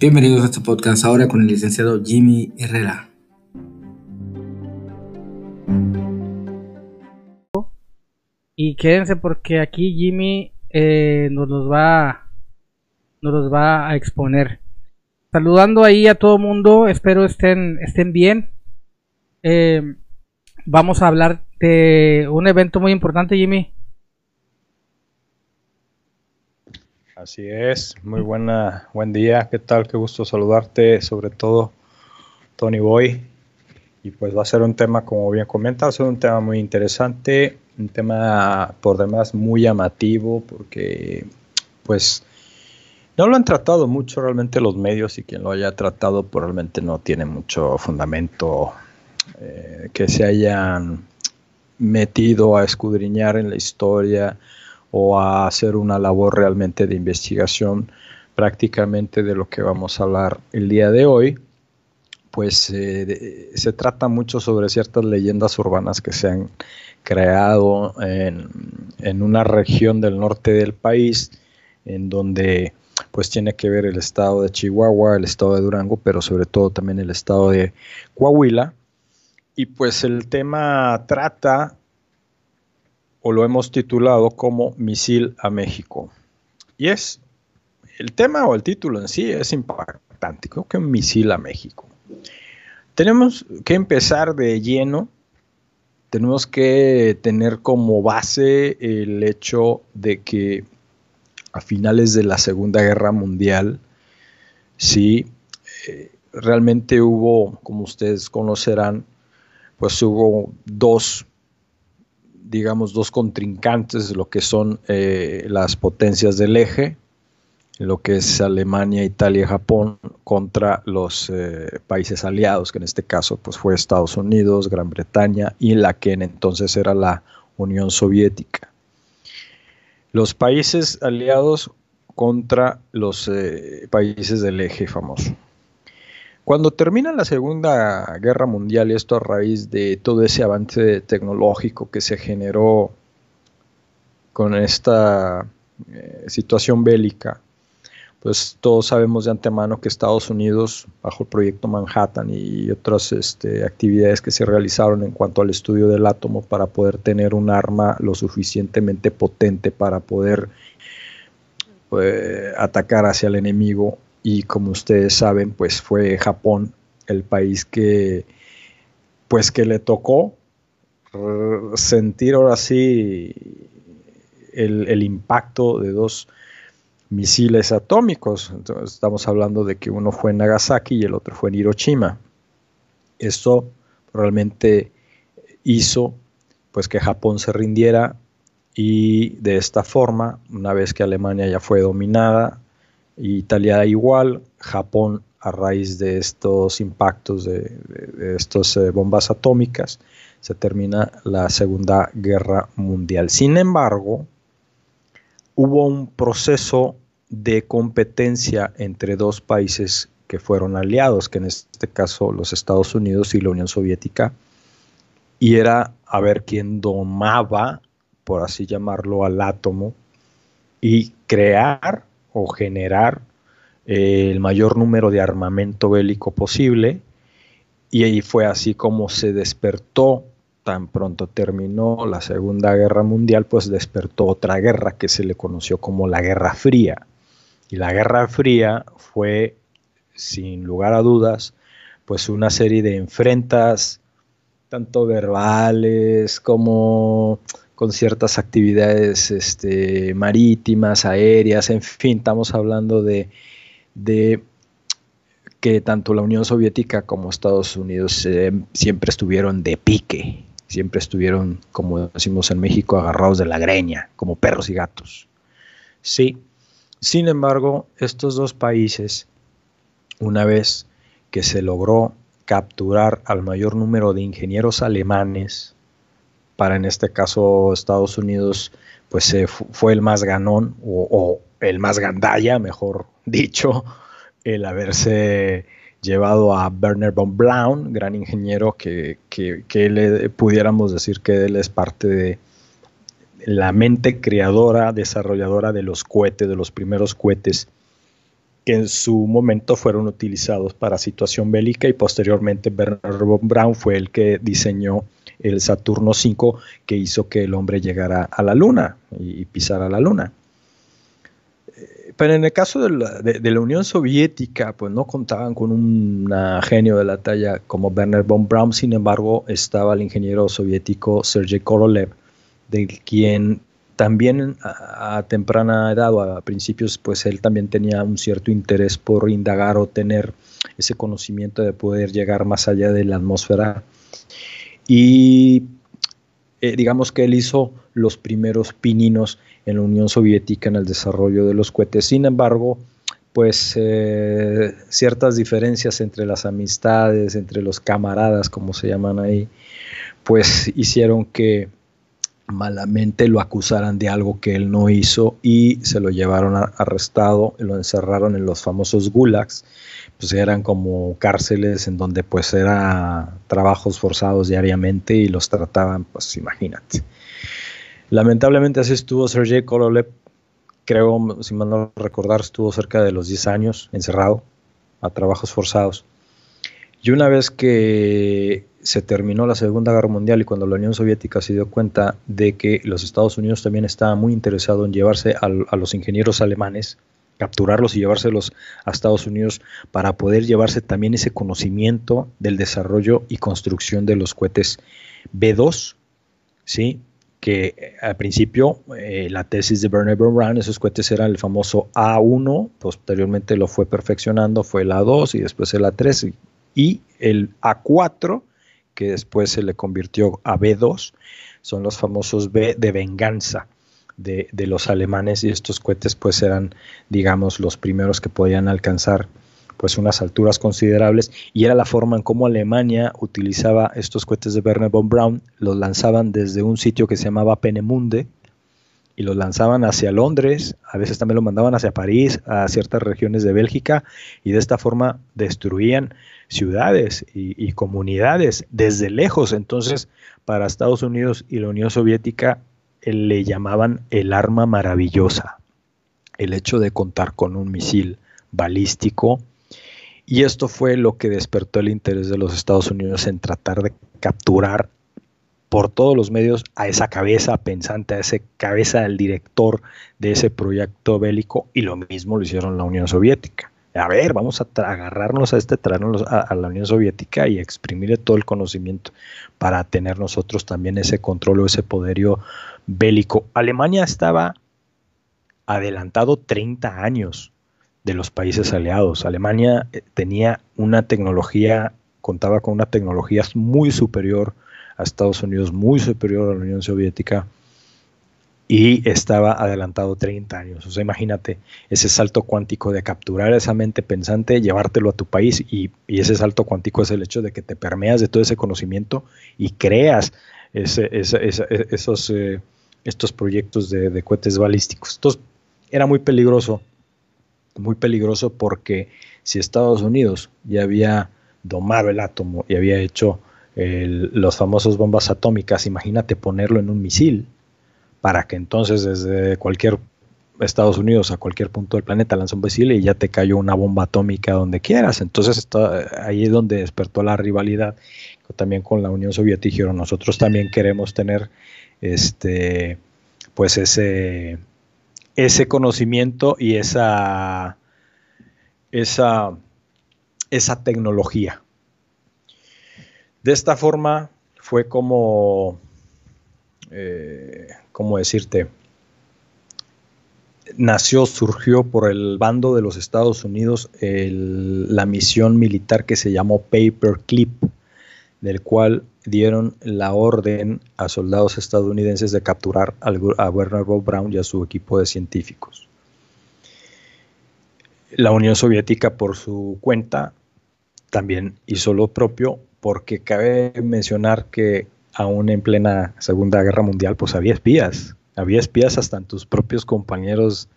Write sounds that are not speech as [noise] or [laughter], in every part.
Bienvenidos a este podcast ahora con el licenciado Jimmy Herrera. Y quédense porque aquí Jimmy eh, nos los va nos los va a exponer. Saludando ahí a todo mundo, espero estén estén bien. Eh, vamos a hablar de un evento muy importante, Jimmy. Así es, muy buena, buen día, ¿qué tal? Qué gusto saludarte, sobre todo Tony Boy. Y pues va a ser un tema, como bien comentas, un tema muy interesante, un tema por demás muy llamativo, porque pues no lo han tratado mucho realmente los medios y quien lo haya tratado pues realmente no tiene mucho fundamento eh, que se hayan metido a escudriñar en la historia o a hacer una labor realmente de investigación prácticamente de lo que vamos a hablar el día de hoy, pues eh, se trata mucho sobre ciertas leyendas urbanas que se han creado en, en, una región del norte del país, en donde pues tiene que ver el estado de Chihuahua, el estado de Durango, pero sobre todo también el estado de Coahuila. Y pues el tema trata o lo hemos titulado como Misil a México. Y es el tema o el título en sí es impactante, creo que Misil a México. Tenemos que empezar de lleno, tenemos que tener como base el hecho de que a finales de la Segunda Guerra Mundial, sí, eh, realmente hubo, como ustedes conocerán, pues hubo dos digamos, dos contrincantes, lo que son eh, las potencias del eje, lo que es Alemania, Italia y Japón, contra los eh, países aliados, que en este caso pues, fue Estados Unidos, Gran Bretaña y la que en entonces era la Unión Soviética. Los países aliados contra los eh, países del eje famoso. Cuando termina la Segunda Guerra Mundial, y esto a raíz de todo ese avance tecnológico que se generó con esta eh, situación bélica, pues todos sabemos de antemano que Estados Unidos, bajo el proyecto Manhattan y otras este, actividades que se realizaron en cuanto al estudio del átomo para poder tener un arma lo suficientemente potente para poder pues, atacar hacia el enemigo, y como ustedes saben, pues fue Japón el país que pues que le tocó sentir ahora sí el, impacto de dos misiles atómicos. estamos hablando de que uno fue en Nagasaki y el otro fue en Hiroshima. Esto realmente hizo pues que Japón se rindiera y de esta forma, una vez que Alemania ya fue dominada, Italia igual, Japón a raíz de estos impactos de, estas eh, bombas atómicas, se termina la Segunda Guerra Mundial. Sin embargo, hubo un proceso de competencia entre dos países que fueron aliados, que en este caso los Estados Unidos y la Unión Soviética, y era a ver quién domaba, por así llamarlo, al átomo y crear o generar eh, el mayor número de armamento bélico posible. Y ahí fue así como se despertó, tan pronto terminó la Segunda Guerra Mundial, pues despertó otra guerra que se le conoció como la Guerra Fría. Y la Guerra Fría fue, sin lugar a dudas, pues una serie de enfrentas, tanto verbales como con ciertas actividades este, marítimas, aéreas, en fin, estamos hablando de, que tanto la Unión Soviética como Estados Unidos eh, siempre estuvieron de pique, siempre estuvieron, como decimos en México, agarrados de la greña, como perros y gatos. Sí, sin embargo, estos dos países, una vez que se logró capturar al mayor número de ingenieros alemanes, para en este caso Estados Unidos, pues eh, fue el más ganón o, el más gandalla, mejor dicho, el haberse llevado a Werner von Braun, gran ingeniero que, le pudiéramos decir que él es parte de la mente creadora, desarrolladora de los cohetes, de los primeros cohetes que en su momento fueron utilizados para situación bélica y posteriormente Bernard von Braun fue el que diseñó el Saturno V que hizo que el hombre llegara a la Luna y, pisara la Luna. Eh, pero en el caso de la, Unión Soviética, pues no contaban con un genio de la talla como Bernard von Braun, sin embargo estaba el ingeniero soviético Sergei Korolev, de quien también a, temprana edad o a principios, pues él también tenía un cierto interés por indagar o tener ese conocimiento de poder llegar más allá de la atmósfera. Y eh, digamos que él hizo los primeros pininos en la Unión Soviética en el desarrollo de los cohetes. Sin embargo, pues eh, ciertas diferencias entre las amistades, entre los camaradas, como se llaman ahí, pues hicieron que malamente lo acusaran de algo que él no hizo y se lo llevaron arrestado, lo encerraron en los famosos gulags, pues eran como cárceles en donde pues era trabajos forzados diariamente y los trataban, pues imagínate. Lamentablemente así estuvo Sergei Korolev, creo, si mal no recordar, estuvo cerca de los 10 años encerrado a trabajos forzados. Y una vez que se terminó la Segunda Guerra Mundial y cuando la Unión Soviética se dio cuenta de que los Estados Unidos también estaban muy interesados en llevarse a, los ingenieros alemanes, capturarlos y llevárselos a Estados Unidos para poder llevarse también ese conocimiento del desarrollo y construcción de los cohetes B2, ¿sí? que al principio eh, la tesis de Bernard von Braun, esos cohetes eran el famoso A1, posteriormente lo fue perfeccionando, fue el A2 y después el A3 y el A4 que después se le convirtió a B2, son los famosos B de venganza de, los alemanes y estos cohetes pues eran digamos los primeros que podían alcanzar pues unas alturas considerables y era la forma en cómo Alemania utilizaba estos cohetes de Werner von Braun, los lanzaban desde un sitio que se llamaba Penemunde y los lanzaban hacia Londres, a veces también lo mandaban hacia París, a ciertas regiones de Bélgica y de esta forma destruían ciudades y, comunidades desde lejos. Entonces, para Estados Unidos y la Unión Soviética eh, le llamaban el arma maravillosa, el hecho de contar con un misil balístico. Y esto fue lo que despertó el interés de los Estados Unidos en tratar de capturar por todos los medios a esa cabeza pensante, a esa cabeza del director de ese proyecto bélico, y lo mismo lo hicieron la Unión Soviética a ver, vamos a agarrarnos a este, traernos a, la Unión Soviética y exprimirle todo el conocimiento para tener nosotros también ese control o ese poderío bélico. Alemania estaba adelantado 30 años de los países aliados. Alemania eh, tenía una tecnología, contaba con una tecnología muy superior a Estados Unidos, muy superior a la Unión Soviética y estaba adelantado 30 años. O sea, imagínate ese salto cuántico de capturar esa mente pensante, llevártelo a tu país y, ese salto cuántico es el hecho de que te permeas de todo ese conocimiento y creas ese, esos, eh, estos proyectos de, de, cohetes balísticos. Entonces, era muy peligroso, muy peligroso porque si Estados Unidos ya había domado el átomo y había hecho los famosos bombas atómicas, imagínate ponerlo en un misil para que entonces desde cualquier Estados Unidos a cualquier punto del planeta lanza un misil y ya te cayó una bomba atómica donde quieras. Entonces está, ahí es donde despertó la rivalidad también con la Unión Soviética. Dijeron, nosotros también queremos tener este pues ese ese conocimiento y esa esa esa tecnología. De esta forma fue como eh, ¿cómo decirte? Nació, surgió por el bando de los Estados Unidos la misión militar que se llamó Paperclip, del cual dieron la orden a soldados estadounidenses de capturar a Werner von Braun y a su equipo de científicos. La Unión Soviética, por su cuenta, también hizo lo propio, porque cabe mencionar que aún en plena Segunda Guerra Mundial, pues había espías, había espías hasta en tus propios compañeros,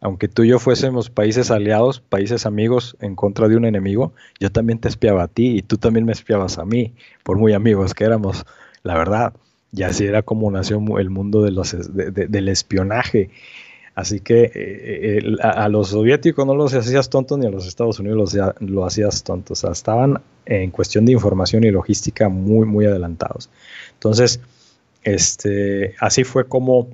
aunque tú y yo fuésemos países aliados, países amigos en contra de un enemigo, yo también te espiaba a ti y tú también me espiabas a mí, por muy amigos que éramos, la verdad. Y así era como nació el mundo del espionaje. Así que eh, eh, a, los soviéticos no los hacías tontos ni a los Estados Unidos los, lo hacías tontos. Estaban en cuestión de información y logística muy, muy adelantados. Entonces, este, así fue como,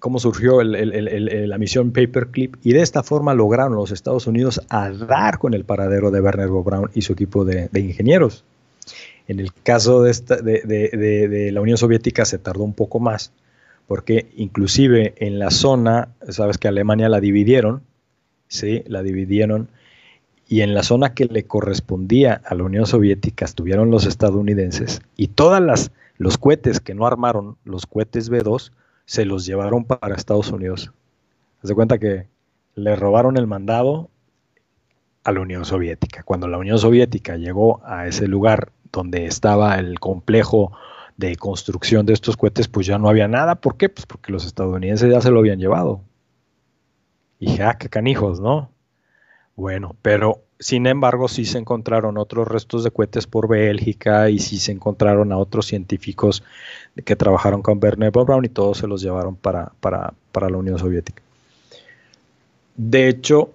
como surgió la misión Paperclip y de esta forma lograron los Estados Unidos a dar con el paradero de Werner Braun y su equipo de, ingenieros. En el caso de, de la Unión Soviética se tardó un poco más porque inclusive en la zona, sabes que Alemania la dividieron, ¿sí? La dividieron y en la zona que le correspondía a la Unión Soviética estuvieron los estadounidenses y todas las los cohetes que no armaron, los cohetes B2, se los llevaron para Estados Unidos. Se cuenta que le robaron el mandado a la Unión Soviética. Cuando la Unión Soviética llegó a ese lugar donde estaba el complejo de construcción de estos cohetes, pues ya no había nada. ¿Por qué? Pues porque los estadounidenses ya se lo habían llevado. Y dije, ah, qué canijos, ¿no? Bueno, pero sin embargo sí se encontraron otros restos de cohetes por Bélgica y sí se encontraron a otros científicos que trabajaron con Werner von y todos se los llevaron para, para, para la Unión Soviética. De hecho,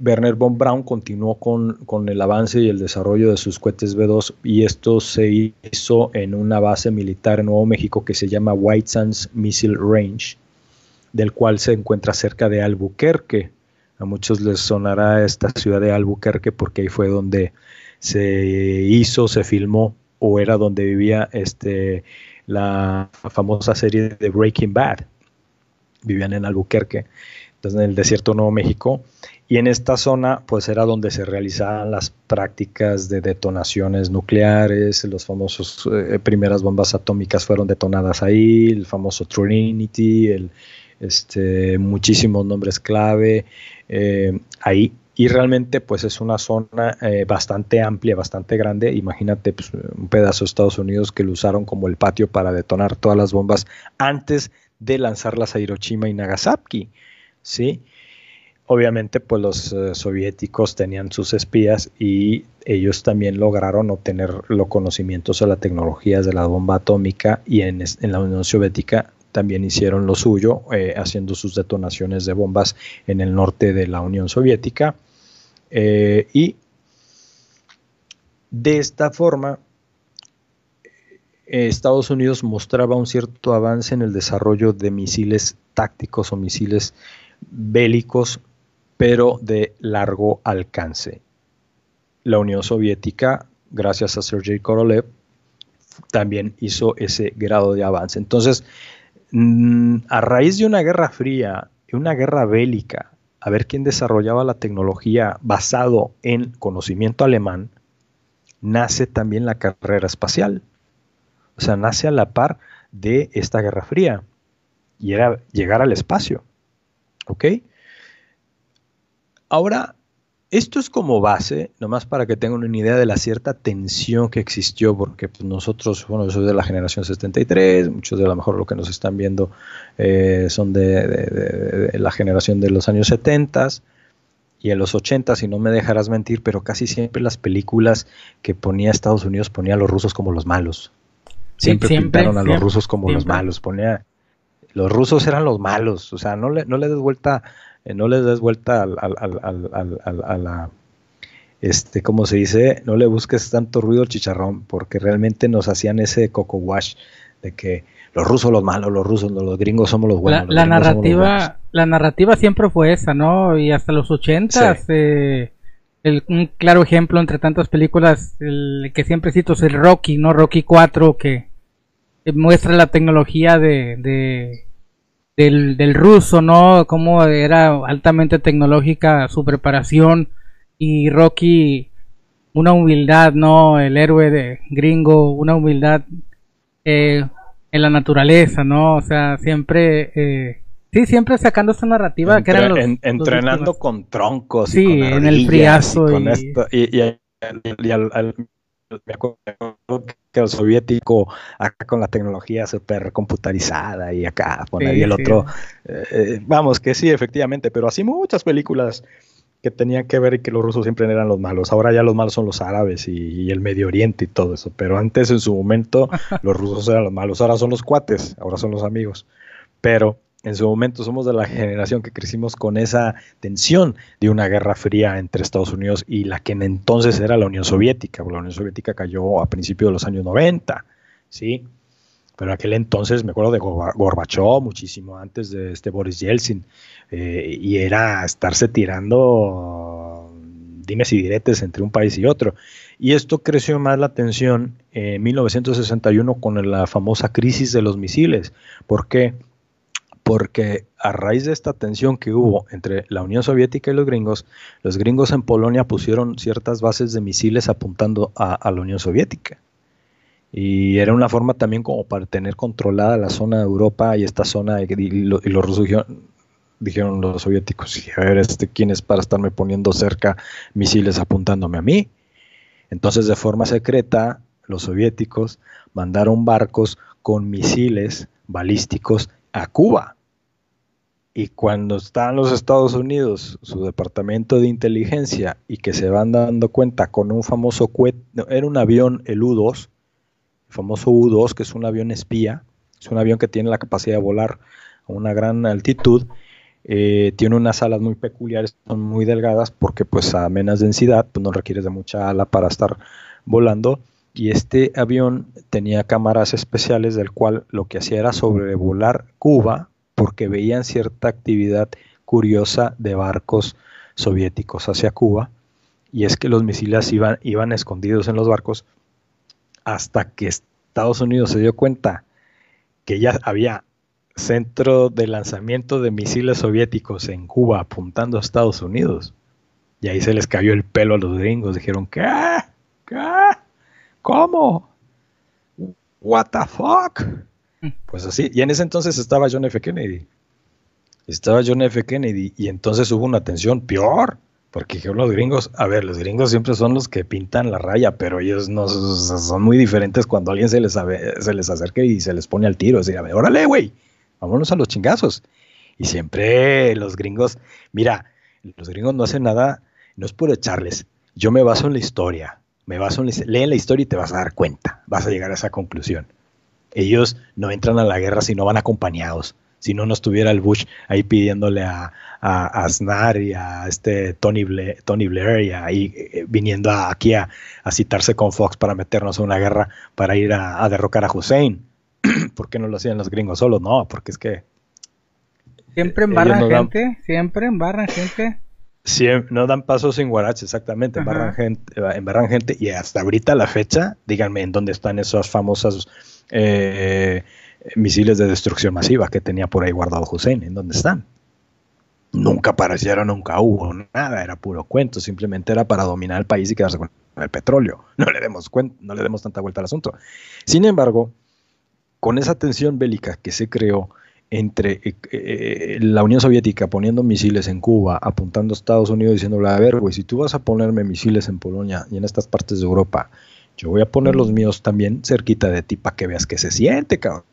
Werner von Braun continuó con, el avance y el desarrollo de sus cohetes B2 y esto se hizo en una base militar en Nuevo México que se llama White Sands Missile Range, del cual se encuentra cerca de Albuquerque. A muchos les sonará esta ciudad de Albuquerque porque ahí fue donde se hizo, se filmó o era donde vivía este, la famosa serie de Breaking Bad. Vivían en Albuquerque, entonces en el desierto de Nuevo México y en esta zona pues era donde se realizaban las prácticas de detonaciones nucleares, los famosos eh, primeras bombas atómicas fueron detonadas ahí, el famoso Trinity, el, este, muchísimos nombres clave eh, ahí. Y realmente pues es una zona eh, bastante amplia, bastante grande. Imagínate pues, un pedazo de Estados Unidos que lo usaron como el patio para detonar todas las bombas antes de lanzarlas a Hiroshima y Nagasaki. ¿sí? obviamente pues los eh, soviéticos tenían sus espías y ellos también lograron obtener los conocimientos o las tecnologías de la bomba atómica y en, la Unión Soviética también hicieron lo suyo eh, haciendo sus detonaciones de bombas en el norte de la Unión Soviética eh, y de esta forma Estados Unidos mostraba un cierto avance en el desarrollo de misiles tácticos o misiles bélicos pero de largo alcance. La Unión Soviética, gracias a Sergei Korolev, también hizo ese grado de avance. Entonces, mm, a raíz de una guerra fría, una guerra bélica, a ver quién desarrollaba la tecnología basado en conocimiento alemán, nace también la carrera espacial. O sea, nace a la par de esta guerra fría y era llegar al espacio. ¿Ok? Ahora, esto es como base, nomás para que tengan una idea de la cierta tensión que existió, porque pues, nosotros, bueno, yo soy de la generación 73, muchos de lo mejor lo que nos están viendo eh, son de, la generación de los años 70 y en los 80, si no me dejarás mentir, pero casi siempre las películas que ponía Estados Unidos ponía a los rusos como los malos. Siempre, pintaron a los rusos como los malos, ponía los rusos eran los malos, o sea, no le, no le des vuelta eh, no le des vuelta al, a la, este, ¿cómo se dice? No le busques tanto ruido al chicharrón, porque realmente nos hacían ese coco wash de que los rusos los malos, los rusos, los gringos somos los buenos. La, narrativa, la narrativa siempre fue esa, ¿no? Y hasta los ochentas, eh, un claro ejemplo entre tantas películas, el que siempre cito es el Rocky, ¿no? Rocky 4, que muestra la tecnología de del, del ruso, ¿no? Cómo era altamente tecnológica su preparación y Rocky una humildad, ¿no? El héroe de gringo, una humildad eh, en la naturaleza, ¿no? O sea, siempre, eh, sí, siempre sacando esta narrativa que eran los, entrenando con troncos, sí, y con en el friazo y, y, al, me acuerdo que el soviético acá con la tecnología súper computarizada y acá ahí el otro eh, eh, vamos que sí efectivamente pero así muchas películas que tenían que ver y que los rusos siempre eran los malos. Ahora ya los malos son los árabes y, el Medio Oriente y todo eso pero antes en su momento [laughs] los rusos eran los malos. Ahora son los cuates ahora son los amigos. Pero en su momento somos de la generación que crecimos con esa tensión de una guerra fría entre Estados Unidos y la que en entonces era la Unión Soviética. La Unión Soviética cayó a principios de los años 90, ¿sí? Pero aquel entonces me acuerdo de Gorbachev, muchísimo antes de este Boris Yeltsin, eh, y era estarse tirando dimes y diretes entre un país y otro. Y esto creció más la tensión en 1961 con la famosa crisis de los misiles. ¿Por qué? Porque a raíz de esta tensión que hubo entre la Unión Soviética y los gringos, los gringos en Polonia pusieron ciertas bases de misiles apuntando a, la Unión Soviética. Y era una forma también como para tener controlada la zona de Europa y esta zona, y, los rusos dijeron, los soviéticos, a ver, este, ¿quién es para estarme poniendo cerca misiles apuntándome a mí? Entonces, de forma secreta, los soviéticos mandaron barcos con misiles balísticos a Cuba. Y cuando están los Estados Unidos, su departamento de inteligencia, y que se van dando cuenta con un famoso cohete, era un avión, el U-2, el famoso U-2, que es un avión espía, es un avión que tiene la capacidad de volar a una gran altitud, eh, tiene unas alas muy peculiares, son muy delgadas, porque pues a menos densidad, pues no requieres de mucha ala para estar volando, y este avión tenía cámaras especiales del cual lo que hacía era sobrevolar Cuba, porque veían cierta actividad curiosa de barcos soviéticos hacia Cuba, y es que los misiles iban, escondidos en los barcos hasta que Estados Unidos se dio cuenta que ya había centro de lanzamiento de misiles soviéticos en Cuba apuntando a Estados Unidos. Y ahí se les cayó el pelo a los gringos. Dijeron, ¿qué? ¿Qué? ¿Cómo? ¿What the fuck? Pues así, y en ese entonces estaba John F. Kennedy. Estaba John F. Kennedy y entonces hubo una tensión peor, porque los gringos, a ver, los gringos siempre son los que pintan la raya, pero ellos no son muy diferentes cuando alguien se les, se acerca y se les pone al tiro, decir, a ver, órale, güey, vámonos a los chingazos. Y siempre los gringos, mira, los gringos no hacen nada, no es por echarles, yo me baso en la historia, me baso en la, la historia y te vas a dar cuenta, vas a llegar a esa conclusión ellos no entran a la guerra si no van acompañados. Si no, no estuviera el Bush ahí pidiéndole a, a, Aznar y a este Tony Blair, Tony Blair y ahí eh, viniendo aquí a, citarse con Fox para meternos en una guerra para ir a, derrocar a Hussein. [clears throat] ¿Por qué no lo hacían los gringos solos? No, porque es que. Siempre embarran gente, siempre embarran gente. Siempre, no dan pasos sin guarache, exactamente, embarran gente, embarran gente y hasta ahorita la fecha, díganme en dónde están esas famosas eh, misiles de destrucción masiva que tenía por ahí guardado Hussein. ¿En dónde están? Nunca aparecieron, nunca hubo nada, era puro cuento, simplemente era para dominar el país y quedarse con el petróleo. [laughs] No le demos, no le demos tanta vuelta al asunto. Sin embargo, con esa tensión bélica que se creó entre eh, eh, la Unión Soviética poniendo misiles en Cuba, apuntando a Estados Unidos diciéndole, a ver, güey, si tú vas a ponerme misiles en Polonia y en estas partes de Europa, yo voy a poner los míos también cerquita de ti para que veas que se siente, cabrón.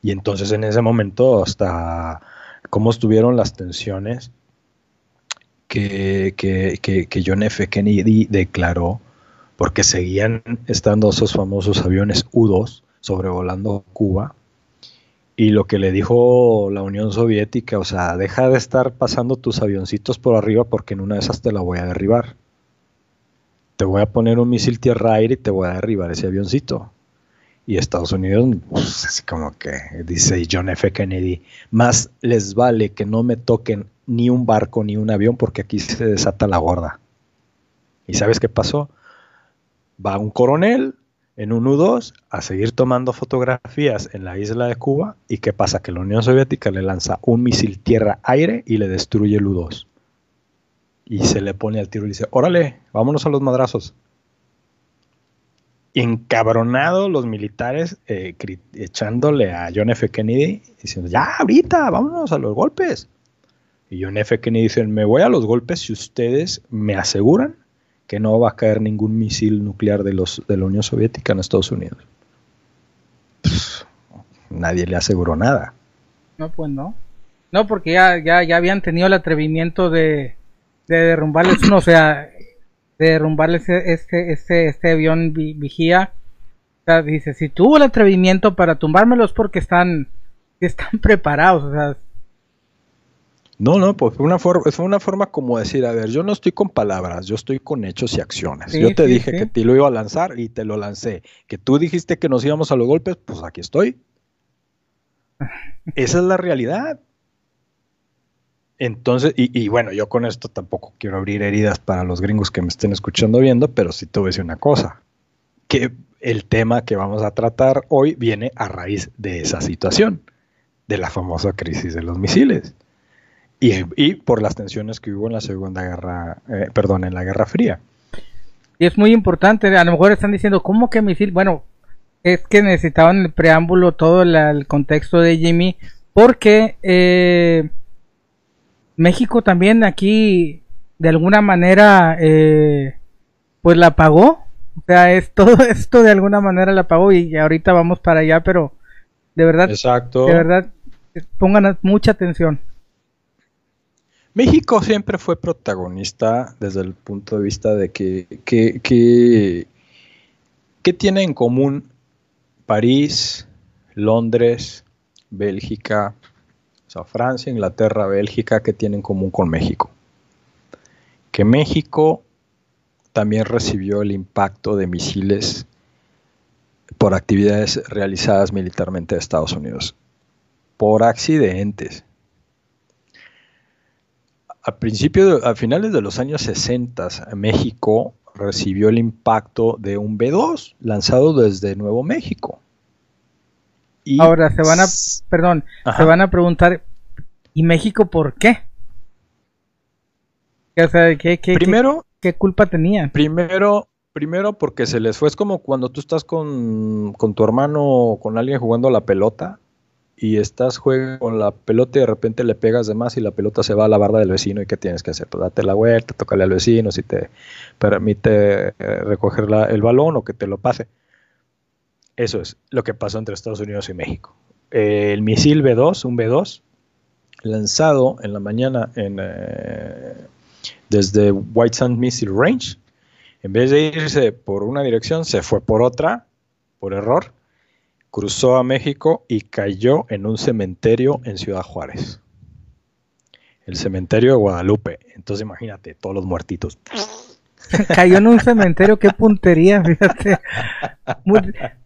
Y entonces en ese momento, hasta cómo estuvieron las tensiones que, que, John F. Kennedy declaró, porque seguían estando esos famosos aviones U-2 sobrevolando Cuba. Y lo que le dijo la Unión Soviética, o sea, deja de estar pasando tus avioncitos por arriba porque en una de esas te la voy a derribar te voy a poner un misil tierra-aire y te voy a derribar ese avioncito. Y Estados Unidos, pues, así como que dice John F. Kennedy, más les vale que no me toquen ni un barco ni un avión porque aquí se desata la gorda. ¿Y sabes qué pasó? Va un coronel en un U-2 a seguir tomando fotografías en la isla de Cuba y ¿qué pasa? Que la Unión Soviética le lanza un misil tierra-aire y le destruye el U-2 y se le pone al tiro y dice, órale, vámonos a los madrazos. Encabronados los militares eh, echándole a John F. Kennedy, diciendo, ya, ahorita, vámonos a los golpes. Y John F. Kennedy dice, me voy a los golpes si ustedes me aseguran que no va a caer ningún misil nuclear de, los, de la Unión Soviética en Estados Unidos. nadie le aseguró nada. No, pues no. No, porque ya, ya, ya habían tenido el atrevimiento de, de derrumbarles uno, o sea, de derrumbarles este, este, este avión vigía. O sea, dice, si tuvo el atrevimiento para tumbármelos porque están, [laughs] están preparados, o sea. No, no, pues fue una, forma, fue una forma como decir, a ver, yo no estoy con palabras, yo estoy con hechos y acciones. yo te dije que te lo iba a lanzar y te lo lancé. Que tú dijiste que nos íbamos a los golpes, pues aquí estoy. [laughs] Esa es la realidad. Entonces, y, bueno, yo con esto tampoco quiero abrir heridas para los gringos que me estén escuchando viendo, pero sí te voy a decir una cosa, que el tema que vamos a tratar hoy viene a raíz de esa situación, de la famosa crisis de los misiles. Y, por las tensiones que hubo en la Segunda Guerra, eh, perdón, en la Guerra Fría. Y es muy importante, a lo mejor están diciendo, ¿cómo que misil? Bueno, es que necesitaban el preámbulo, todo el contexto de Jimmy, porque eh, México también aquí, de alguna manera, eh, pues la pagó. O sea, es [laughs] todo esto de alguna manera la pagó y ahorita vamos para allá, pero de verdad, Exacto. de verdad, pongan mucha atención. México siempre fue protagonista desde el punto de vista de que, que, que, ¿qué tiene en común París, Londres, Bélgica, o sea, Francia, Inglaterra, Bélgica, ¿qué tienen en común con México? Que México también recibió el impacto de misiles por actividades realizadas militarmente de Estados Unidos, por accidentes. A, principios, a finales de los años 60, México recibió el impacto de un B-2 lanzado desde Nuevo México. Y Ahora se van a, perdón, se van a preguntar, ¿y México por qué? O sea, ¿qué, primero, qué, culpa tenía? Primero, primero porque se les fue, es como cuando tú estás con, con tu hermano o con alguien jugando a la pelota y estás jugando con la pelota y de repente le pegas de más y la pelota se va a la barda del vecino y ¿qué tienes que hacer? Pues date la vuelta, tócale al vecino si te permite eh, recoger el balón o que te lo pase. Eso es lo que pasó entre Estados Unidos y México. el misil B2, un B2, lanzado en la mañana en, eh, desde White Sand Missile Range, en vez de irse por una dirección, se fue por otra, por error, cruzó a México y cayó en un cementerio en Ciudad Juárez. El cementerio de Guadalupe. Entonces imagínate, todos los muertitos. [laughs] cayó en un cementerio, qué puntería, fíjate.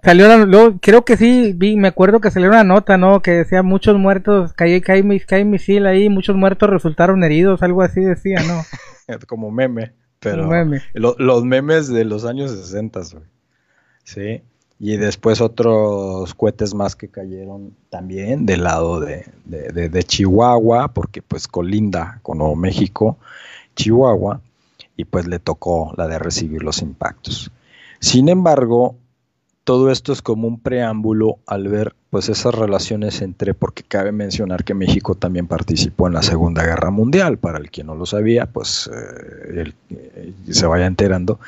salió luego, creo que sí, vi, me acuerdo que salió una nota, ¿no? Que decía muchos muertos, cae, cae, cae misil ahí, muchos muertos resultaron heridos, algo así decía, ¿no? [laughs] Como meme, pero los memes de los años 60, Sí y después otros cohetes más que cayeron también del lado de, Chihuahua, porque pues colinda con Nuevo México, Chihuahua, y pues le tocó la de recibir los impactos. Sin embargo, todo esto es como un preámbulo al ver pues esas relaciones entre, porque cabe mencionar que México también participó en la Segunda Guerra Mundial, para el que no lo sabía, pues eh, eh, se vaya enterando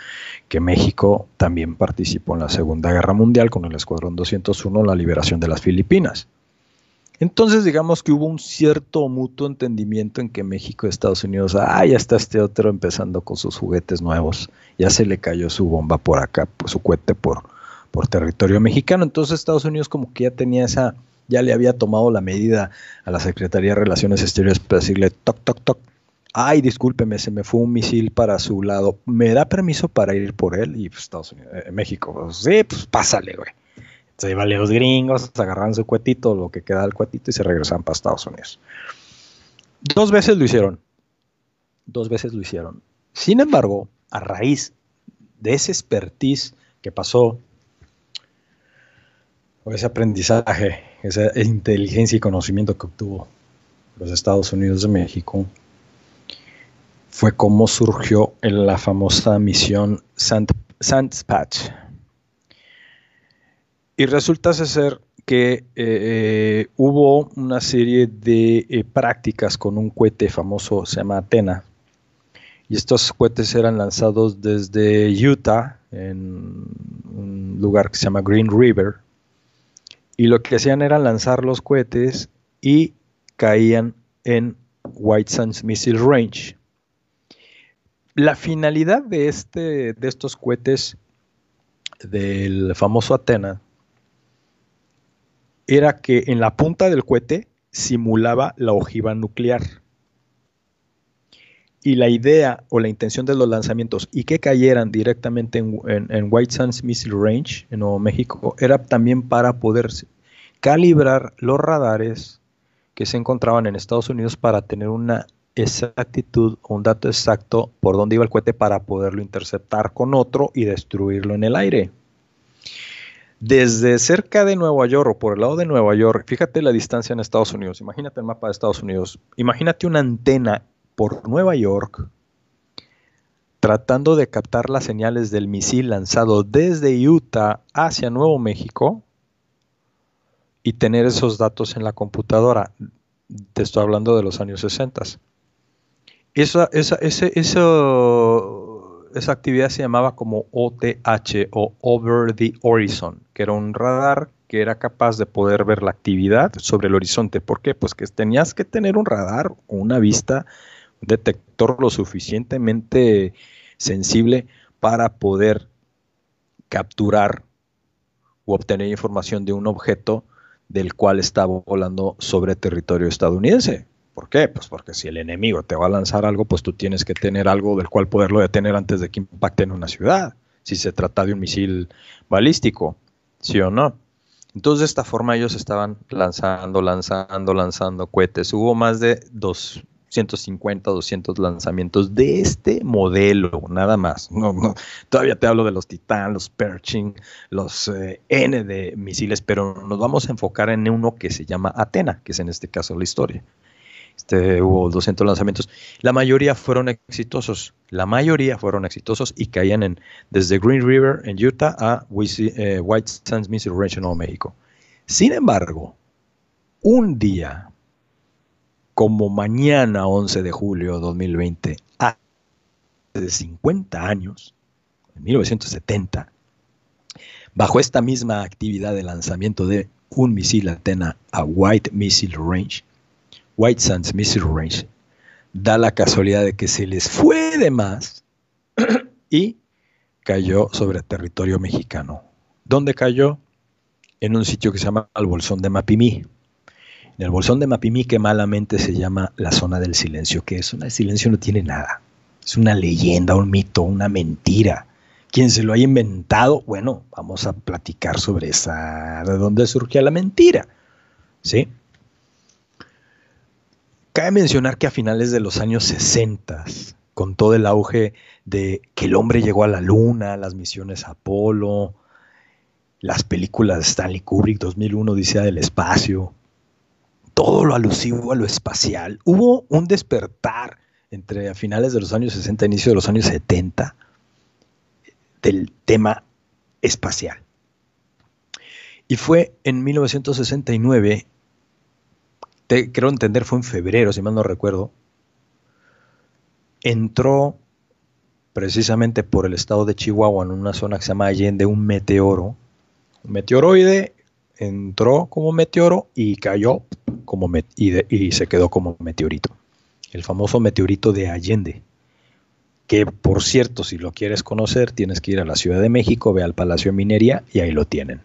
que México también participó en la Segunda Guerra Mundial con el Escuadrón 201 en la liberación de las Filipinas. Entonces digamos que hubo un cierto mutuo entendimiento en que México y Estados Unidos, ah, ya está este otro empezando con sus juguetes nuevos, ya se le cayó su bomba por acá, pues, su cohete por territorio mexicano. Entonces Estados Unidos como que ya tenía esa, ya le había tomado la medida a la Secretaría de Relaciones Exteriores para decirle, toc, toc, toc, ay, discúlpeme, se me fue un misil para su lado, ¿me da permiso para ir por él? Y pues, Estados Unidos, eh, México, sí, pues pásale, güey. Entonces iban los gringos, agarran su cuetito, lo que queda del cuetito y se regresan para Estados Unidos. Dos veces lo hicieron. Dos veces lo hicieron. Sin embargo, a raíz de ese expertise que pasó o ese aprendizaje, esa inteligencia y conocimiento que obtuvo los Estados Unidos de México, fue como surgió en la famosa misión Sandspatch. Y resulta ser que eh, eh, hubo una serie de eh, prácticas con un cohete famoso, se llama Atena, y estos cohetes eran lanzados desde Utah, en un lugar que se llama Green River, y lo que hacían era lanzar los cohetes y caían en White Sands Missile Range. La finalidad de, este, de estos cohetes del famoso Atena era que en la punta del cohete simulaba la ojiva nuclear. Y la idea o la intención de los lanzamientos y que cayeran directamente en, White Sands Missile Range, en Nuevo México, era también para poder calibrar los radares que se encontraban en Estados Unidos para tener una exactitud, un dato exacto por dónde iba el cohete para poderlo interceptar con otro y destruirlo en el aire. Desde cerca de Nueva York o por el lado de Nueva York, fíjate la distancia en Estados Unidos, imagínate el mapa de Estados Unidos, imagínate una antena por Nueva York tratando de captar las señales del misil lanzado desde Utah hacia Nuevo México y tener esos datos en la computadora. Te estoy hablando de los años 60. Esa, esa, ese, eso, esa actividad se llamaba como OTH o Over the Horizon, que era un radar que era capaz de poder ver la actividad sobre el horizonte. ¿Por qué? Pues que tenías que tener un radar o una vista, un detector lo suficientemente sensible para poder capturar o obtener información de un objeto del cual estaba volando sobre territorio estadounidense. ¿Por qué? Pues porque si el enemigo te va a lanzar algo, pues tú tienes que tener algo del cual poderlo detener antes de que impacte en una ciudad, si se trata de un misil balístico, ¿sí o no? Entonces de esta forma ellos estaban lanzando, lanzando, lanzando cohetes. Hubo más de 250, 200 lanzamientos de este modelo, nada más. No, no, todavía te hablo de los Titan, los Pershing, los eh, N de misiles, pero nos vamos a enfocar en uno que se llama Atena, que es en este caso la historia. Este, hubo 200 lanzamientos. La mayoría fueron exitosos. La mayoría fueron exitosos y caían en, desde Green River en Utah a eh, White Sands Missile Range en Nuevo México. Sin embargo, un día, como mañana 11 de julio de 2020, hace 50 años, en 1970, bajo esta misma actividad de lanzamiento de un misil Atena a White Missile Range, White Sands Missile Range, da la casualidad de que se les fue de más [clears throat] y cayó sobre territorio mexicano. ¿Dónde cayó? En un sitio que se llama el Bolsón de Mapimí. En el Bolsón de Mapimí, que malamente se llama la zona del silencio, que es una silencio no tiene nada. Es una leyenda, un mito, una mentira. Quien se lo haya inventado, bueno, vamos a platicar sobre esa, de dónde surgió la mentira. ¿Sí? Cabe mencionar que a finales de los años 60, con todo el auge de que el hombre llegó a la luna, las misiones Apolo, las películas de Stanley Kubrick 2001, Odisea del Espacio, todo lo alusivo a lo espacial, hubo un despertar entre a finales de los años 60 e inicio de los años 70 del tema espacial. Y fue en 1969 creo entender fue en febrero, si mal no recuerdo, entró precisamente por el estado de Chihuahua en una zona que se llama Allende un meteoro, un meteoroide, entró como meteoro y cayó como y, se quedó como meteorito. El famoso meteorito de Allende, que por cierto, si lo quieres conocer, tienes que ir a la Ciudad de México, ve al Palacio de Minería y ahí lo tienen.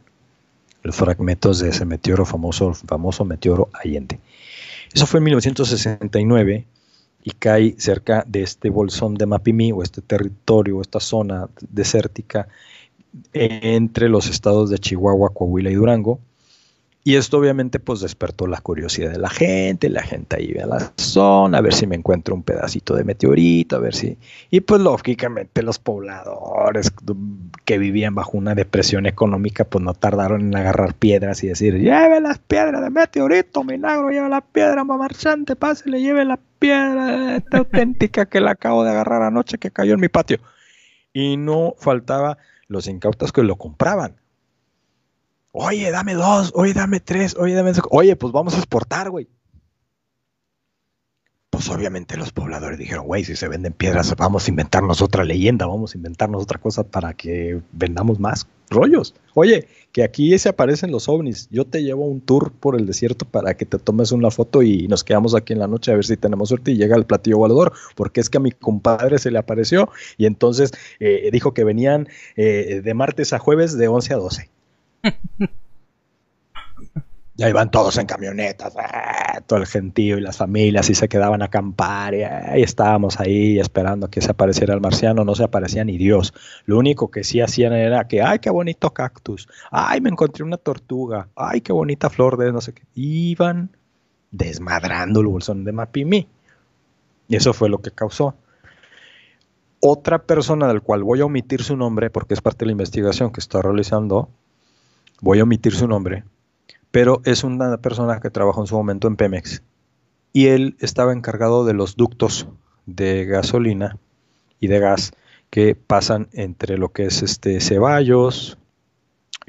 Los fragmentos de ese meteoro famoso, famoso meteoro Allende. Eso fue en 1969 y cae cerca de este bolsón de Mapimí o este territorio, esta zona desértica entre los estados de Chihuahua, Coahuila y Durango. Y esto obviamente pues despertó la curiosidad de la gente, la gente ahí ve a la zona, a ver si me encuentro un pedacito de meteorito, a ver si... Y pues lógicamente los pobladores que vivían bajo una depresión económica pues no tardaron en agarrar piedras y decir, lleve las piedras de meteorito, milagro, lleve la piedra marchante, pásele, lleve la piedra esta auténtica que la acabo de agarrar anoche que cayó en mi patio. Y no faltaba los incautos que lo compraban Oye, dame dos, oye, dame tres, oye, dame... Oye, pues vamos a exportar, güey. Pues obviamente los pobladores dijeron, güey, si se venden piedras, vamos a inventarnos otra leyenda, vamos a inventarnos otra cosa para que vendamos más rollos. Oye, que aquí se aparecen los ovnis. Yo te llevo un tour por el desierto para que te tomes una foto y nos quedamos aquí en la noche a ver si tenemos suerte y llega el platillo volador, porque es que a mi compadre se le apareció y entonces eh, dijo que venían eh, de martes a jueves de 11 a 12. Y ahí van todos en camionetas, ¡ah! todo el gentío y las familias y se quedaban a acampar y ahí estábamos ahí esperando que se apareciera el marciano, no se aparecía ni Dios. Lo único que sí hacían era que, ay, qué bonito cactus, ay, me encontré una tortuga, ay, qué bonita flor de no sé qué. Iban desmadrando el bolsón de Mapimi. Y eso fue lo que causó. Otra persona del cual voy a omitir su nombre, porque es parte de la investigación que está realizando, voy a omitir su nombre, pero es una persona que trabajó en su momento en Pemex y él estaba encargado de los ductos de gasolina y de gas que pasan entre lo que es este Ceballos,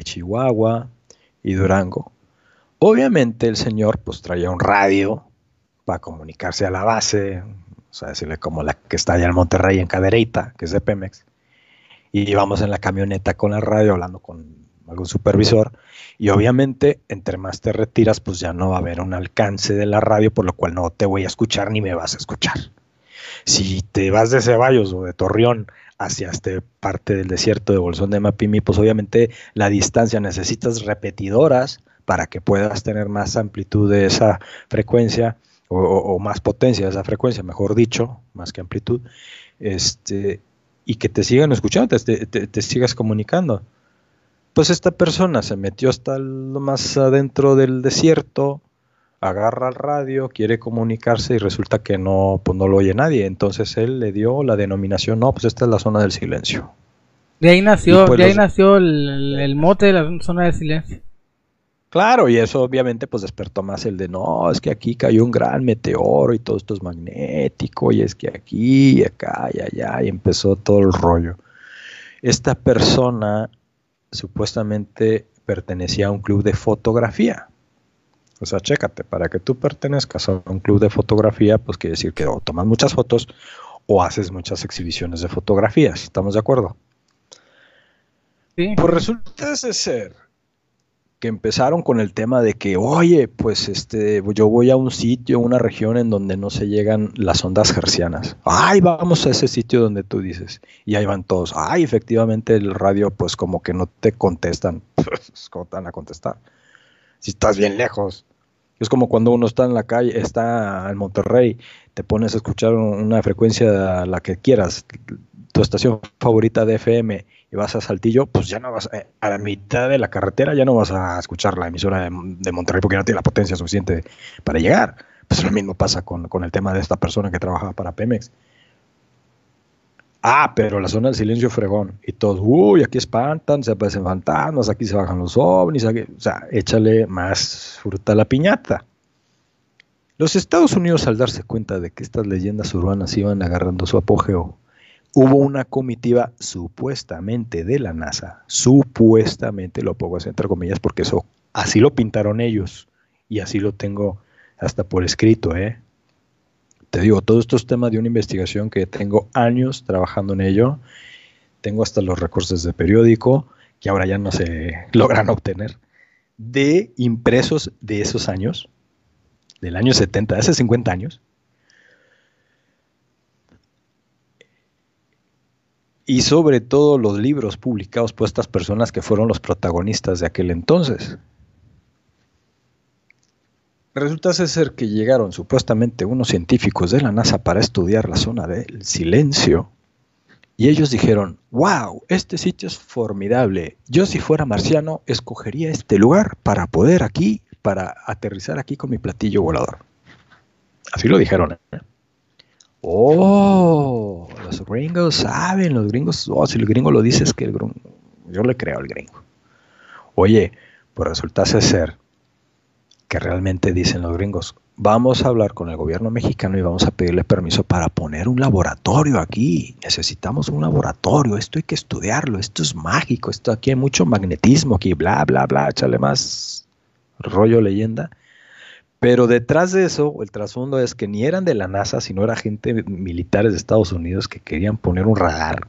Chihuahua y Durango. Obviamente el señor pues traía un radio para comunicarse a la base, o sea, decirle como la que está allá en Monterrey en Cadereyta, que es de Pemex. Y íbamos en la camioneta con la radio hablando con algún supervisor. Y obviamente, entre más te retiras, pues ya no va a haber un alcance de la radio, por lo cual no te voy a escuchar ni me vas a escuchar. Si te vas de Ceballos o de Torreón hacia este parte del desierto de Bolsón de Mapimi, pues obviamente la distancia necesitas repetidoras para que puedas tener más amplitud de esa frecuencia o, más potencia de esa frecuencia, mejor dicho, más que amplitud, este, y que te sigan escuchando, te sigas comunicando pues esta persona se metió hasta lo más adentro del desierto, agarra el radio, quiere comunicarse y resulta que no, pues no lo oye nadie. Entonces él le dio la denominación, no, pues esta es la zona del silencio. De ahí nació, pues de ahí nació el, mote de la zona del silencio. Claro, y eso obviamente pues despertó más el de no, es que aquí cayó un gran meteoro y todo esto es magnético, y es que aquí, y acá, y allá, y empezó todo el rollo. Esta persona supuestamente pertenecía a un club de fotografía. O sea, chécate, para que tú pertenezcas a un club de fotografía, pues quiere decir que o tomas muchas fotos o haces muchas exhibiciones de fotografías. ¿Estamos de acuerdo? Sí. Pues resulta ser que empezaron con el tema de que, oye, pues este, yo voy a un sitio, una región en donde no se llegan las ondas hercianas. Ay, vamos a ese sitio donde tú dices. Y ahí van todos. Ay, efectivamente el radio, pues como que no te contestan. [laughs] ¿Cómo te van a contestar? Si estás bien lejos. Es como cuando uno está en la calle, está en Monterrey, te pones a escuchar una frecuencia la que quieras, tu estación favorita de FM y vas a Saltillo, pues ya no vas eh, a, la mitad de la carretera, ya no vas a escuchar la emisora de, Monterrey porque no tiene la potencia suficiente para llegar. Pues lo mismo pasa con, el tema de esta persona que trabajaba para Pemex. Ah, pero la zona del silencio fregón. Y todos, uy, aquí espantan, se aparecen fantasmas, aquí se bajan los ovnis, o sea, échale más fruta a la piñata. Los Estados Unidos, al darse cuenta de que estas leyendas urbanas iban agarrando su apogeo, hubo una comitiva supuestamente de la NASA, supuestamente, lo pongo entre comillas porque eso así lo pintaron ellos y así lo tengo hasta por escrito, ¿eh? Te digo, todo esto es tema de una investigación que tengo años trabajando en ello. Tengo hasta los recursos de periódico que ahora ya no se [laughs] logran obtener de impresos de esos años, del año 70, hace 50 años, y sobre todo los libros publicados por estas personas que fueron los protagonistas de aquel entonces. Resulta ser que llegaron supuestamente unos científicos de la NASA para estudiar la zona del silencio y ellos dijeron, wow, este sitio es formidable, yo si fuera marciano escogería este lugar para poder aquí, para aterrizar aquí con mi platillo volador. Así lo dijeron. ¿eh? Oh, los gringos saben, los gringos, oh, si el gringo lo dice es que el gringo, yo le creo al gringo. Oye, pues resulta ser que realmente dicen los gringos, vamos a hablar con el gobierno mexicano y vamos a pedirle permiso para poner un laboratorio aquí. Necesitamos un laboratorio, esto hay que estudiarlo, esto es mágico, esto aquí hay mucho magnetismo, aquí bla, bla, bla, échale más rollo leyenda. Pero detrás de eso, el trasfondo es que ni eran de la NASA, sino era gente militares de Estados Unidos que querían poner un radar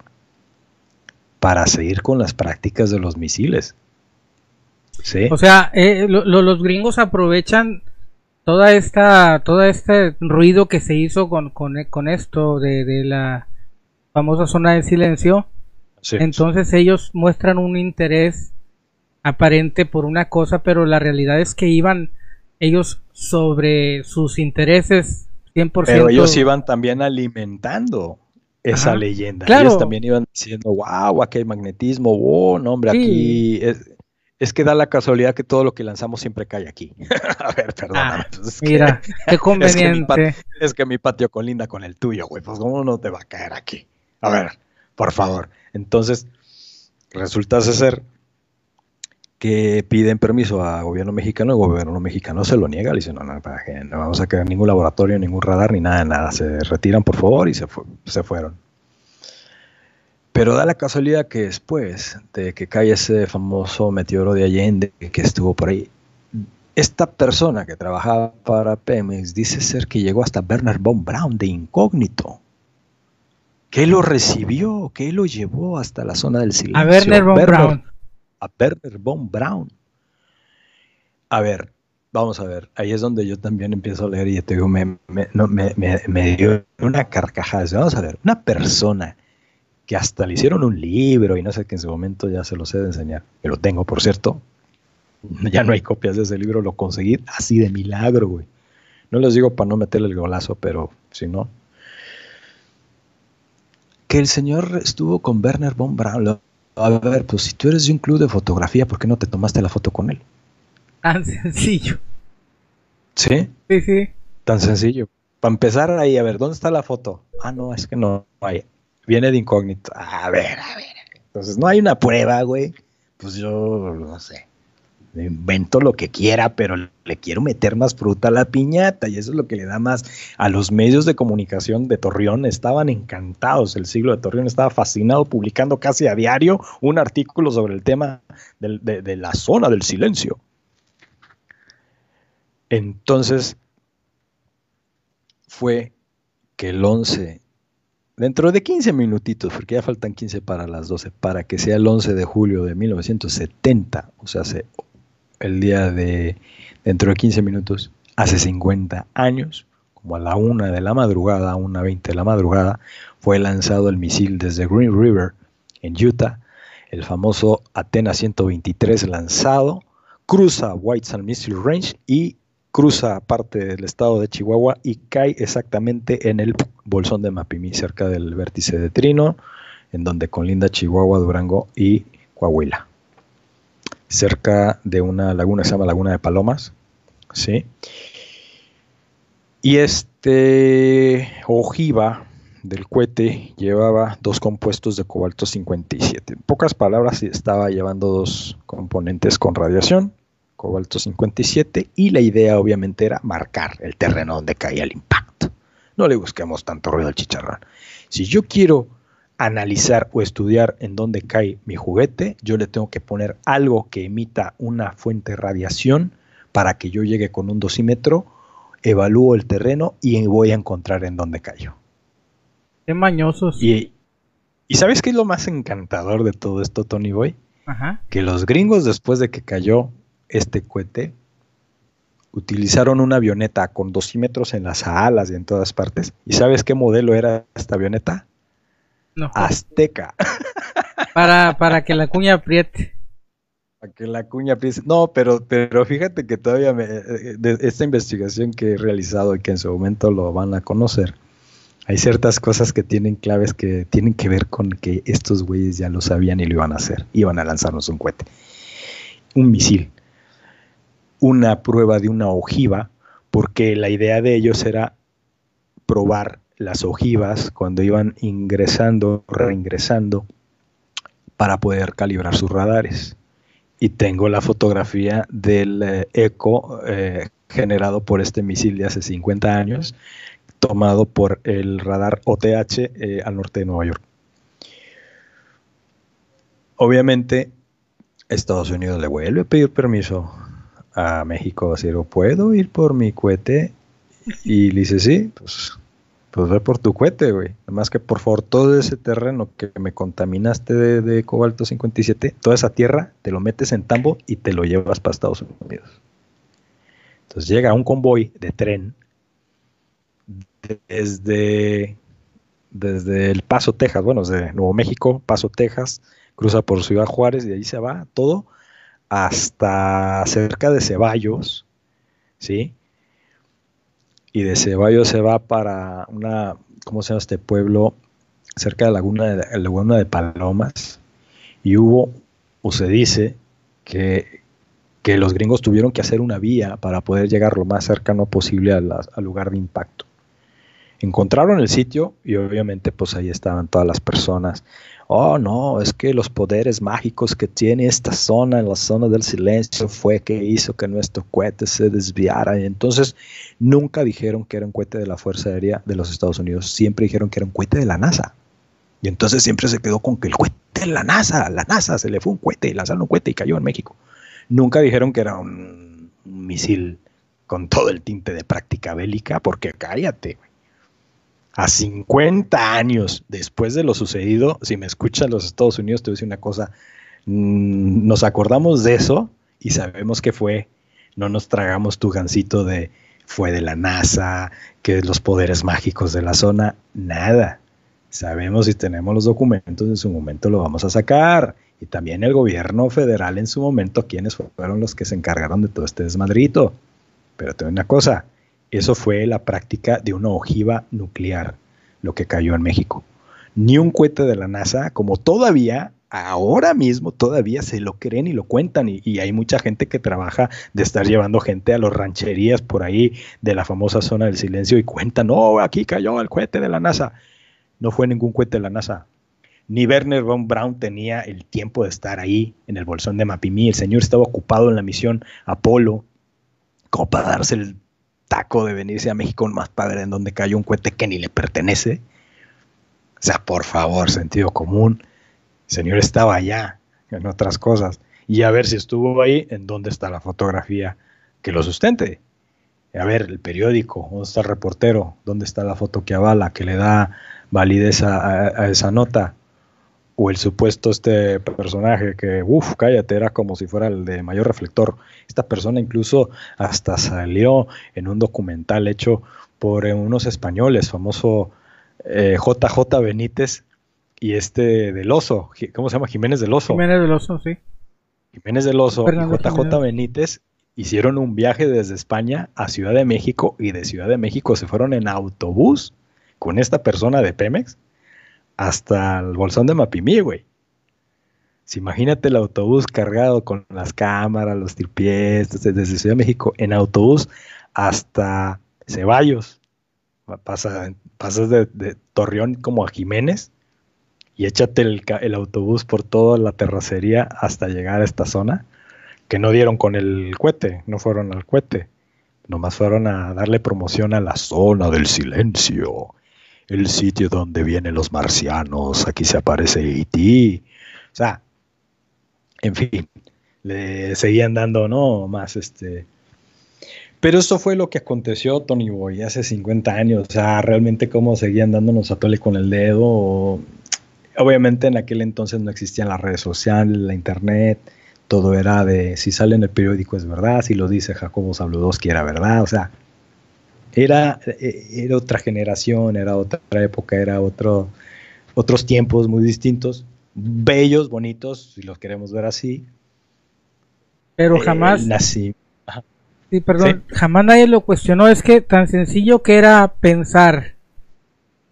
para seguir con las prácticas de los misiles. ¿Sí? O sea, eh, los gringos aprovechan toda esta, todo este ruido que se hizo con, con, esto de, la famosa zona de silencio. Entonces ellos muestran un interés aparente por una cosa, pero la realidad es que iban ellos sobre sus intereses 100%. Pero ellos iban también alimentando esa leyenda. Ellos también iban diciendo, wow, aquí hay magnetismo, wow, no, hombre, aquí es, que da la casualidad que todo lo que lanzamos siempre cae aquí. [laughs] a ver, perdóname. Ah, pues mira, qué [laughs] conveniente. Es que, mi patio colinda con el tuyo, güey, pues cómo no te va a caer aquí. A ver, por favor. Entonces, resulta ser que piden permiso a gobierno mexicano, el gobierno mexicano se lo niega, le dice, no, no, para que no vamos a crear ningún laboratorio, ningún radar, ni nada, nada, se retiran por favor y se, se fueron. Pero da la casualidad que después de que cae ese famoso meteoro de Allende que estuvo por ahí, esta persona que trabajaba para Pemex dice ser que llegó hasta Bernard von Braun de incógnito. Que lo recibió, que lo llevó hasta la zona del silencio. A Bernard von Braun a Werner von Braun. A ver, vamos a ver, ahí es donde yo también empiezo a leer y te digo, me, dio una carcajada. Vamos a ver, una persona que hasta le hicieron un libro y no sé que en su momento ya se lo sé de enseñar, que lo tengo, por cierto. [laughs] Ya no hay copias de ese libro, lo conseguí así de milagro, güey. No les digo para no meterle el golazo, pero si no. Que el señor estuvo con Werner von Braun, a ver, pues si tú eres de un club de fotografía, ¿por qué no te tomaste la foto con él? Tan [laughs] sencillo. ¿Sí? Sí, sí. Tan sencillo. Para empezar ahí, a ver, ¿dónde está la foto? Ah, no, es que no hay. Viene de incógnito. A ver, a ver. Entonces, no hay una prueba, güey. Pues yo no sé invento lo que quiera, pero le quiero meter más fruta a la piñata y eso es lo que le da más a los medios de comunicación de Torreón. Estaban encantados, el siglo de Torreón estaba fascinado publicando casi a diario un artículo sobre el tema de, de la zona del silencio. Entonces fue que el 11 dentro de 15 minutitos, porque ya faltan 15 para las 12, para que sea el 11 de julio de 1970, o sea, hace el día de dentro de 15 minutos, hace 50 años, como a la una de la madrugada, a una 20 de la madrugada, fue lanzado el misil desde Green River, en Utah, el famoso Athena 123 lanzado, cruza White Sand Missile Range y cruza parte del estado de Chihuahua y cae exactamente en el bolsón de Mapimí, cerca del vértice de Trino, en donde colinda Chihuahua, Durango y Coahuila cerca de una laguna se llama Laguna de Palomas, ¿sí? Y este ojiva del cohete llevaba dos compuestos de cobalto 57. En pocas palabras, estaba llevando dos componentes con radiación, cobalto 57, y la idea obviamente era marcar el terreno donde caía el impacto. No le busquemos tanto ruido al chicharrón. Si yo quiero analizar o estudiar en dónde cae mi juguete, yo le tengo que poner algo que emita una fuente de radiación para que yo llegue con un dosímetro, evalúo el terreno y voy a encontrar en dónde cayó. Qué mañosos. Y, y ¿sabes qué es lo más encantador de todo esto, Tony Boy? Que los gringos después de que cayó este cohete, utilizaron una avioneta con dosímetros en las alas y en todas partes. ¿Y sabes qué modelo era esta avioneta? Azteca. [laughs] Para, para que la cuña apriete. Para que la cuña apriete. No, pero, pero fíjate que todavía me, de esta investigación que he realizado y que en su momento lo van a conocer, hay ciertas cosas que tienen claves que tienen que ver con que estos güeyes ya lo sabían y lo iban a hacer. Iban a lanzarnos un cohete. Un misil. Una prueba de una ojiva, porque la idea de ellos era probar las ojivas cuando iban ingresando, reingresando, para poder calibrar sus radares. Y tengo la fotografía del eh, eco eh, generado por este misil de hace 50 años, tomado por el radar OTH eh, al norte de Nueva York. Obviamente, Estados Unidos le vuelve a pedir permiso a México, decir, ¿puedo ir por mi cohete? Y le dice, sí, pues pues ve por tu cohete, güey. Además que por favor todo ese terreno que me contaminaste de, cobalto 57, toda esa tierra, te lo metes en tambo y te lo llevas para Estados Unidos. Entonces llega un convoy de tren desde, desde El Paso, Texas, bueno, desde Nuevo México, Paso, Texas, cruza por Ciudad Juárez y ahí se va todo hasta cerca de Ceballos, ¿sí? Y de Ceballos se va para una, ¿cómo se llama este pueblo? Cerca de la laguna de, laguna de Palomas. Y hubo, o se dice, que, que, los gringos tuvieron que hacer una vía para poder llegar lo más cercano posible al lugar de impacto. Encontraron el sitio y obviamente pues ahí estaban todas las personas oh no, es que los poderes mágicos que tiene esta zona, en la zona del silencio, fue que hizo que nuestro cohete se desviara. Y entonces nunca dijeron que era un cohete de la Fuerza Aérea de los Estados Unidos, siempre dijeron que era un cohete de la NASA. Y entonces siempre se quedó con que el cohete de la NASA, la NASA, se le fue un cohete y lanzaron un cohete y cayó en México. Nunca dijeron que era un, misil con todo el tinte de práctica bélica, porque cállate, a 50 años después de lo sucedido, si me escuchan los Estados Unidos, te voy a decir una cosa, mm, nos acordamos de eso y sabemos que fue, no nos tragamos tu gancito de fue de la NASA, que los poderes mágicos de la zona, nada. Sabemos y tenemos los documentos, en su momento lo vamos a sacar. Y también el gobierno federal en su momento, quienes fueron los que se encargaron de todo este desmadrito. Pero tengo una cosa, eso fue la práctica de una ojiva nuclear, lo que cayó en México. Ni un cohete de la NASA, como todavía, ahora mismo, todavía se lo creen y lo cuentan. Y, hay mucha gente que trabaja de estar llevando gente a las rancherías por ahí de la famosa zona del silencio y cuentan, no, aquí cayó el cohete de la NASA. No fue ningún cohete de la NASA. Ni Werner von Braun tenía el tiempo de estar ahí en el bolsón de Mapimí. El señor estaba ocupado en la misión Apolo, como para darse el taco de venirse a México más padre en donde cayó un cohete que ni le pertenece. O sea, por favor, sentido común. El señor estaba allá en otras cosas. Y a ver si estuvo ahí, en dónde está la fotografía que lo sustente. A ver, el periódico, dónde está el reportero, dónde está la foto que avala, que le da validez a esa nota o el supuesto este personaje que, uff, cállate, era como si fuera el de mayor reflector. Esta persona incluso hasta salió en un documental hecho por eh, unos españoles, famoso JJ eh, Benítez y este del Oso, ¿cómo se llama? Jiménez del Oso. Jiménez del Oso, sí. Jiménez del Oso y JJ Benítez hicieron un viaje desde España a Ciudad de México y de Ciudad de México se fueron en autobús con esta persona de Pemex hasta el bolsón de Mapimí, güey. Si imagínate el autobús cargado con las cámaras, los tripiés, desde, Ciudad de México, en autobús hasta Ceballos. pasas de, Torreón como a Jiménez y échate el, el, autobús por toda la terracería hasta llegar a esta zona, que no dieron con el cohete, no fueron al cohete, nomás fueron a darle promoción a la zona del silencio el sitio donde vienen los marcianos, aquí se aparece E.T. O sea, en fin, le seguían dando, ¿no? Más este... Pero eso fue lo que aconteció, Tony Boy, hace 50 años. O sea, realmente cómo seguían dándonos a tole con el dedo. Obviamente en aquel entonces no existían las redes sociales, la internet. Todo era de si sale en el periódico es verdad, si lo dice Jacobo Zabludowski era verdad. O sea, era, eh, era otra generación, era otra época, era otro, otros tiempos muy distintos, bellos, bonitos, si los queremos ver así. Pero eh, jamás... sí, perdón, jamás nadie lo cuestionó, es que tan sencillo que era pensar,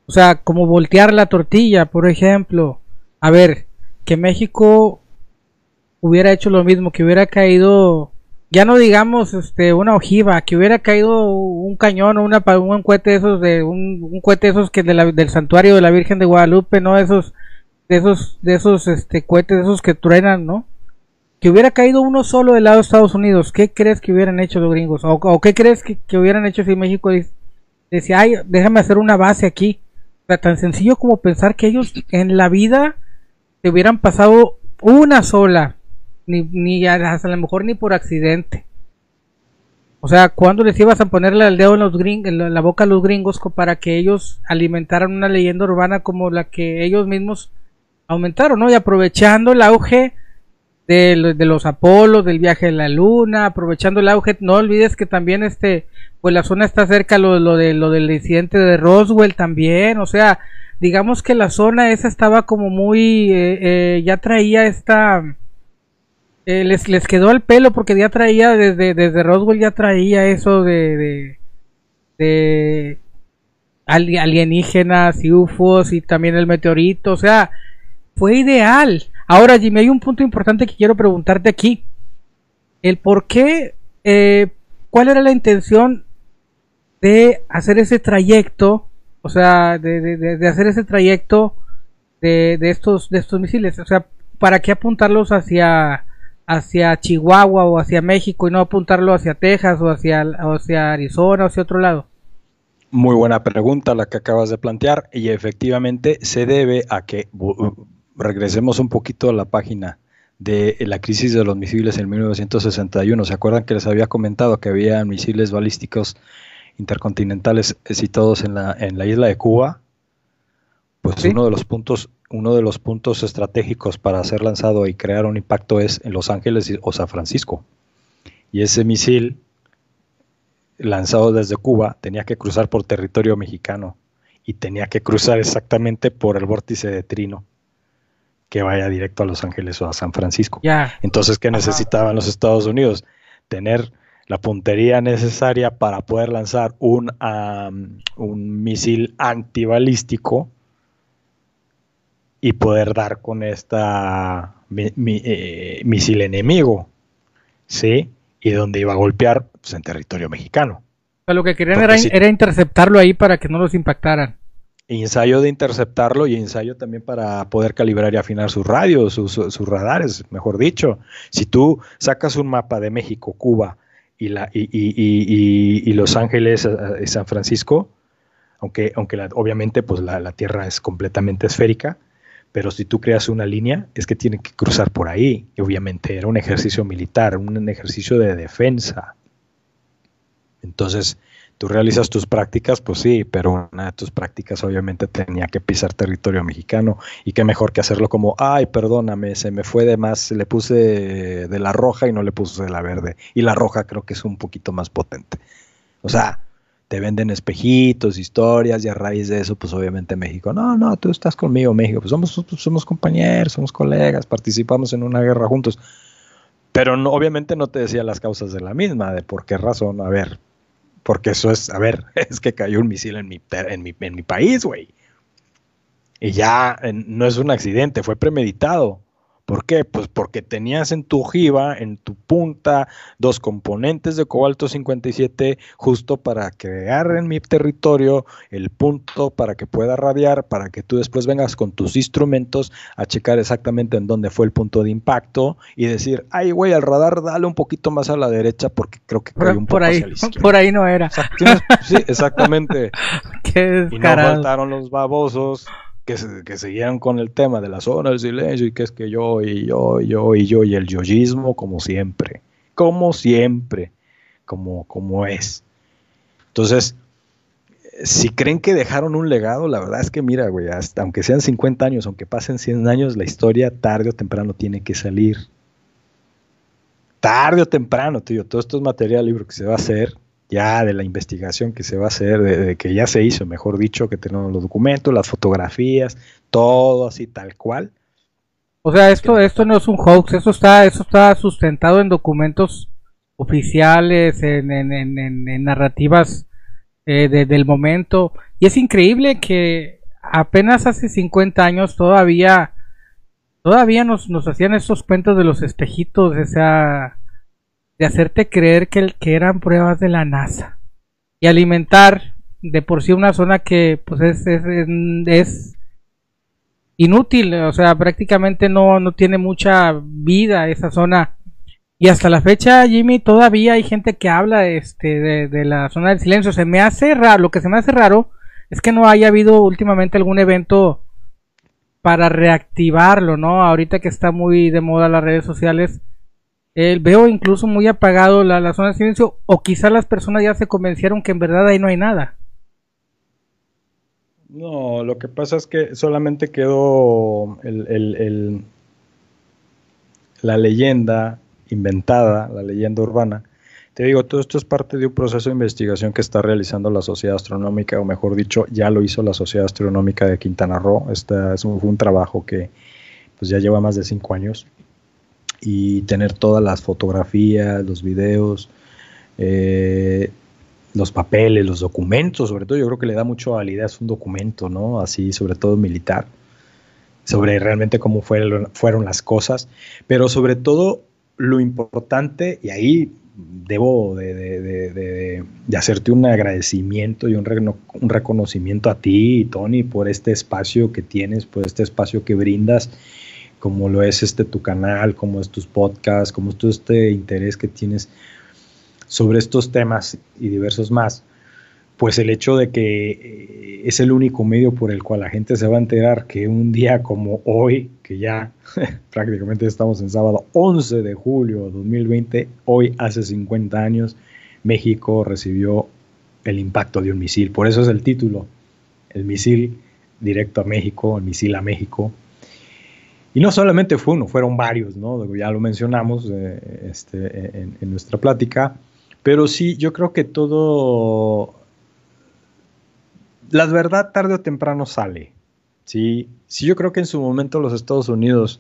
o sea, como voltear la tortilla, por ejemplo, a ver, que México hubiera hecho lo mismo, que hubiera caído ya no digamos este una ojiva, que hubiera caído un cañón o una, un cohete esos de un, un cohete esos que del santuario de la Virgen de Guadalupe, no esos de esos de esos este cohetes esos que truenan, ¿no? Que hubiera caído uno solo del lado de Estados Unidos, ¿qué crees que hubieran hecho los gringos? ¿O, qué crees que, hubieran hecho si México decía, ay, déjame hacer una base aquí? O sea, tan sencillo como pensar que ellos en la vida se hubieran pasado una sola ni, ni hasta a lo mejor ni por accidente. O sea, cuando les ibas a ponerle el dedo en, los en la boca a los gringos para que ellos alimentaran una leyenda urbana como la que ellos mismos aumentaron, ¿no? Y aprovechando el auge de, de los Apolos, del viaje a la Luna, aprovechando el auge, no olvides que también este, pues la zona está cerca lo, lo de lo del incidente de Roswell también, o sea, digamos que la zona esa estaba como muy, eh, eh, ya traía esta eh, les, les quedó el pelo porque ya traía, desde, desde Roswell ya traía eso de, de, de alienígenas y UFOs y también el meteorito, o sea, fue ideal. Ahora, Jimmy, hay un punto importante que quiero preguntarte aquí. El por qué, eh, cuál era la intención de hacer ese trayecto, o sea, de, de, de hacer ese trayecto de, de, estos, de estos misiles, o sea, ¿para qué apuntarlos hacia, hacia Chihuahua o hacia México y no apuntarlo hacia Texas o hacia, hacia Arizona o hacia otro lado? Muy buena pregunta la que acabas de plantear y efectivamente se debe a que regresemos un poquito a la página de la crisis de los misiles en 1961. ¿Se acuerdan que les había comentado que había misiles balísticos intercontinentales situados en la, en la isla de Cuba? Pues uno de los puntos uno de los puntos estratégicos para ser lanzado y crear un impacto es en Los Ángeles o San Francisco. Y ese misil lanzado desde Cuba tenía que cruzar por territorio mexicano y tenía que cruzar exactamente por el vórtice de Trino que vaya directo a Los Ángeles o a San Francisco. Entonces, ¿qué necesitaban los Estados Unidos? Tener la puntería necesaria para poder lanzar un, un misil antibalístico y poder dar con esta eh, misil enemigo, ¿sí? Y donde iba a golpear pues, en territorio mexicano. lo que querían era, interceptarlo ahí para que no los impactaran. Ensayo de interceptarlo y ensayo también para poder calibrar y afinar sus radios, sus, radares, mejor dicho. Si tú sacas un mapa de México, Cuba y, la, y, Los Ángeles, y San Francisco, aunque, aunque obviamente pues la, la Tierra es completamente esférica, pero si tú creas una línea, es que tiene que cruzar por ahí. Y obviamente era un ejercicio militar, un ejercicio de defensa. Entonces, tú realizas tus prácticas, pues sí, pero una de tus prácticas obviamente tenía que pisar territorio mexicano. Y qué mejor que hacerlo como, ay, perdóname, se me fue de más, le puse de la roja y no le puse de la verde. Y la roja creo que es un poquito más potente. O sea, te venden espejitos, historias, y a raíz de eso, pues obviamente México, no, no, tú estás conmigo, México, pues somos, somos compañeros, somos colegas, participamos en una guerra juntos. Pero no, obviamente no te decía las causas de la misma, de por qué razón, a ver, porque eso es, a ver, [laughs] es que cayó un misil en mi, en mi, en mi país, güey. Y ya no es un accidente, fue premeditado. ¿Por qué? Pues porque tenías en tu ojiva, en tu punta, dos componentes de cobalto 57 justo para crear en mi territorio el punto para que pueda radiar, para que tú después vengas con tus instrumentos a checar exactamente en dónde fue el punto de impacto y decir, ay, güey, al radar dale un poquito más a la derecha porque creo que cayó un por poco ahí, Por ahí no era. Sí, exactamente. [laughs] Qué y no faltaron los babosos que, seguían con el tema de la zona del silencio y que es que yo y yo y yo y yo y el yoyismo como siempre, como siempre, como, como es. Entonces, si creen que dejaron un legado, la verdad es que mira, güey, hasta, aunque sean 50 años, aunque pasen 100 años, la historia tarde o temprano tiene que salir. Tarde o temprano, tío, todo esto es material libro que se va a hacer ya de la investigación que se va a hacer, de, que ya se hizo, mejor dicho, que tenemos los documentos, las fotografías, todo así tal cual. O sea, esto, esto no es un hoax, eso está, eso está sustentado en documentos oficiales, en, en, en, narrativas eh, del momento. Y es increíble que apenas hace 50 años todavía, todavía nos, nos hacían estos cuentos de los espejitos, o sea, de hacerte creer que, eran pruebas de la NASA y alimentar de por sí una zona que pues es, es, inútil, o sea, prácticamente no, no tiene mucha vida esa zona. Y hasta la fecha, Jimmy, todavía hay gente que habla este, de, de la zona del silencio. Se me hace raro, lo que se me hace raro es que no haya habido últimamente algún evento para reactivarlo, ¿no? Ahorita que está muy de moda las redes sociales, veo incluso muy apagado la, zona de silencio o quizá las personas ya se convencieron que en verdad ahí no hay nada. No, lo que pasa es que solamente quedó el, la leyenda inventada, la leyenda urbana. Te digo, todo esto es parte de un proceso de investigación que está realizando la Sociedad Astronómica, o mejor dicho, ya lo hizo la Sociedad Astronómica de Quintana Roo. Este es un, fue un trabajo que pues ya lleva más de cinco años y tener todas las fotografías, los videos, eh, los papeles, los documentos, sobre todo yo creo que le da mucho validez un documento, ¿no? Así, sobre todo militar, sobre realmente cómo fueron, fueron las cosas, pero sobre todo lo importante, y ahí debo de, hacerte un agradecimiento y un, un, reconocimiento a ti, Tony, por este espacio que tienes, por este espacio que brindas, como lo es este tu canal, como es tus podcasts, como es todo este interés que tienes sobre estos temas y diversos más pues el hecho de que eh, es el único medio por el cual la gente se va a enterar que un día como hoy, que ya [laughs] prácticamente estamos en sábado 11 de julio de 2020, hoy hace 50 años, México recibió el impacto de un misil. Por eso es el título, el misil directo a México, el misil a México. Y no solamente fue uno, fueron varios, ¿no? Ya lo mencionamos eh, este, en nuestra plática. Pero sí, yo creo que todo la verdad tarde o temprano sale. ¿sí? sí, yo creo que en su momento los Estados Unidos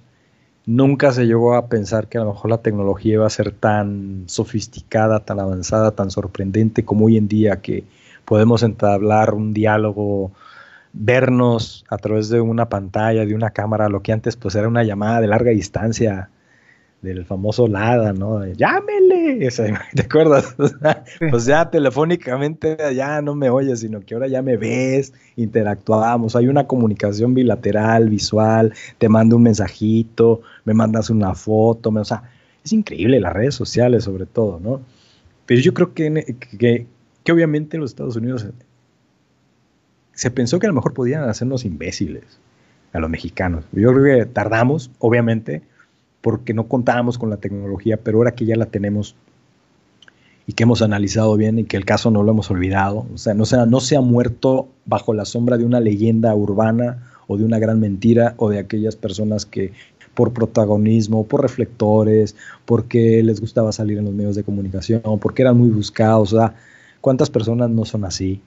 nunca se llegó a pensar que a lo mejor la tecnología iba a ser tan sofisticada, tan avanzada, tan sorprendente como hoy en día que podemos entablar un diálogo, vernos a través de una pantalla, de una cámara, lo que antes pues era una llamada de larga distancia del famoso Lada, ¿no? Llámele, [laughs] ¿te acuerdas? [laughs] pues ya telefónicamente ya no me oyes, sino que ahora ya me ves, interactuamos, hay una comunicación bilateral, visual, te mando un mensajito, me mandas una foto, o sea, es increíble las redes sociales sobre todo, ¿no? Pero yo creo que, que, que obviamente en los Estados Unidos se pensó que a lo mejor podían hacernos imbéciles a los mexicanos. Yo creo que tardamos, obviamente, porque no contábamos con la tecnología, pero ahora que ya la tenemos y que hemos analizado bien y que el caso no lo hemos olvidado, o sea, no se, no se ha muerto bajo la sombra de una leyenda urbana o de una gran mentira o de aquellas personas que por protagonismo, por reflectores, porque les gustaba salir en los medios de comunicación, porque eran muy buscados, o sea, ¿cuántas personas no son así?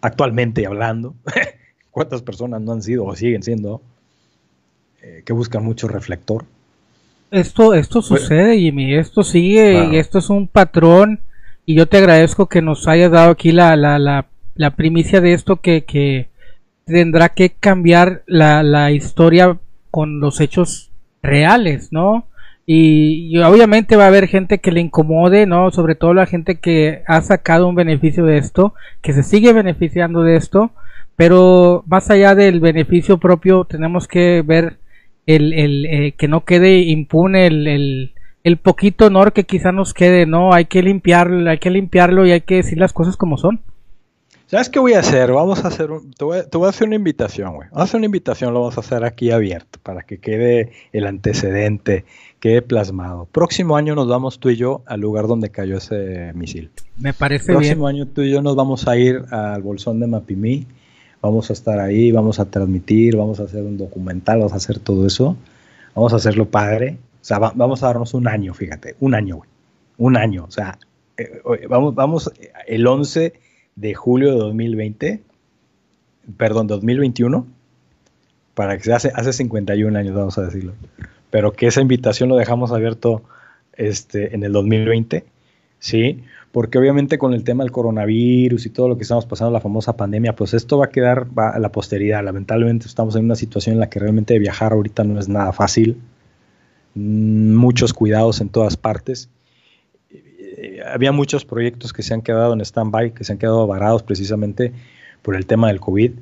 Actualmente hablando, [laughs] ¿cuántas personas no han sido o siguen siendo? Eh, que buscan mucho reflector. Esto, esto sucede, Jimmy, esto sigue y esto es un patrón y yo te agradezco que nos hayas dado aquí la, la, la, la primicia de esto que, que tendrá que cambiar la, la historia con los hechos reales, ¿no? Y, obviamente va a haber gente que le incomode, ¿no? Sobre todo la gente que ha sacado un beneficio de esto, que se sigue beneficiando de esto, pero más allá del beneficio propio tenemos que ver el, el eh, que no quede impune el, el, poquito honor que quizá nos quede, ¿no? Hay que limpiarlo, hay que limpiarlo y hay que decir las cosas como son. ¿Sabes qué voy a hacer? Vamos a hacer un, te, voy, a hacer una invitación, güey. Vamos a hacer una invitación, lo vamos a hacer aquí abierto para que quede el antecedente, quede plasmado. Próximo año nos vamos tú y yo al lugar donde cayó ese misil. Me parece bien. Próximo año tú y yo nos vamos a ir al bolsón de Mapimí vamos a estar ahí, vamos a transmitir, vamos a hacer un documental, vamos a hacer todo eso, vamos a hacerlo padre, o sea, vamos a darnos un año, fíjate, un año, güey, un año, o sea, eh, vamos, vamos el 11 de julio de 2020, perdón, 2021, para que se hace, hace 51 años, vamos a decirlo, pero que esa invitación lo dejamos abierto este, en el 2020, ¿sí? porque obviamente con el tema del coronavirus y todo lo que estamos pasando, la famosa pandemia, pues esto va a quedar a la posteridad. Lamentablemente estamos en una situación en la que realmente viajar ahorita no es nada fácil. Muchos cuidados en todas partes. Eh, había muchos proyectos que se han quedado en stand-by, que se han quedado varados precisamente por el tema del COVID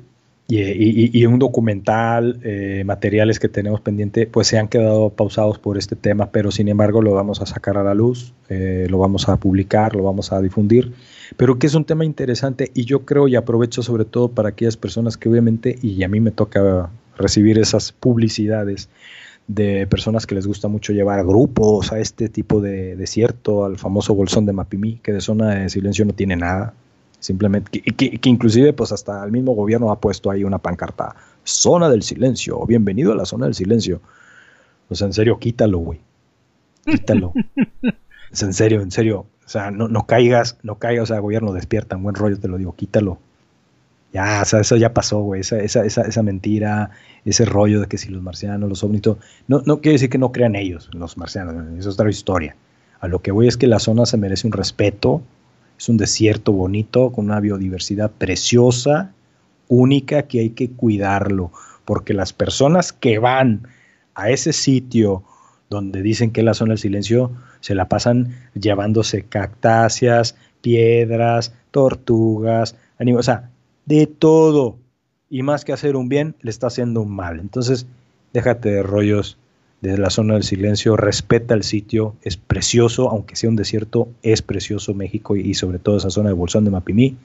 y, un documental, eh, materiales que tenemos pendiente, pues se han quedado pausados por este tema, pero sin embargo lo vamos a sacar a la luz, eh, lo vamos a publicar, lo vamos a difundir, pero que es un tema interesante y yo creo y aprovecho sobre todo para aquellas personas que obviamente, y a mí me toca recibir esas publicidades de personas que les gusta mucho llevar grupos a este tipo de desierto, al famoso bolsón de Mapimí, que de zona de silencio no tiene nada, Simplemente, que, que, inclusive pues hasta el mismo gobierno ha puesto ahí una pancarta, zona del silencio, bienvenido a la zona del silencio. O sea, en serio, quítalo, güey. Quítalo. [laughs] es en serio, en serio. O sea, no, no caigas, no caigas, o sea, gobierno despierta, en buen rollo te lo digo, quítalo. Ya, o sea, eso ya pasó, güey. Esa, esa, esa, esa, mentira, ese rollo de que si los marcianos, los ovnis, no, no quiere decir que no crean ellos, los marcianos, eso es otra historia. A lo que voy es que la zona se merece un respeto, es un desierto bonito, con una biodiversidad preciosa, única, que hay que cuidarlo, porque las personas que van a ese sitio donde dicen que es la zona del silencio, se la pasan llevándose cactáceas, piedras, tortugas, animales, o sea, de todo. Y más que hacer un bien, le está haciendo un mal. Entonces, déjate de rollos de la zona del silencio, respeta el sitio, es precioso, aunque sea un desierto, es precioso México y, sobre todo esa zona de Bolsón de Mapimí.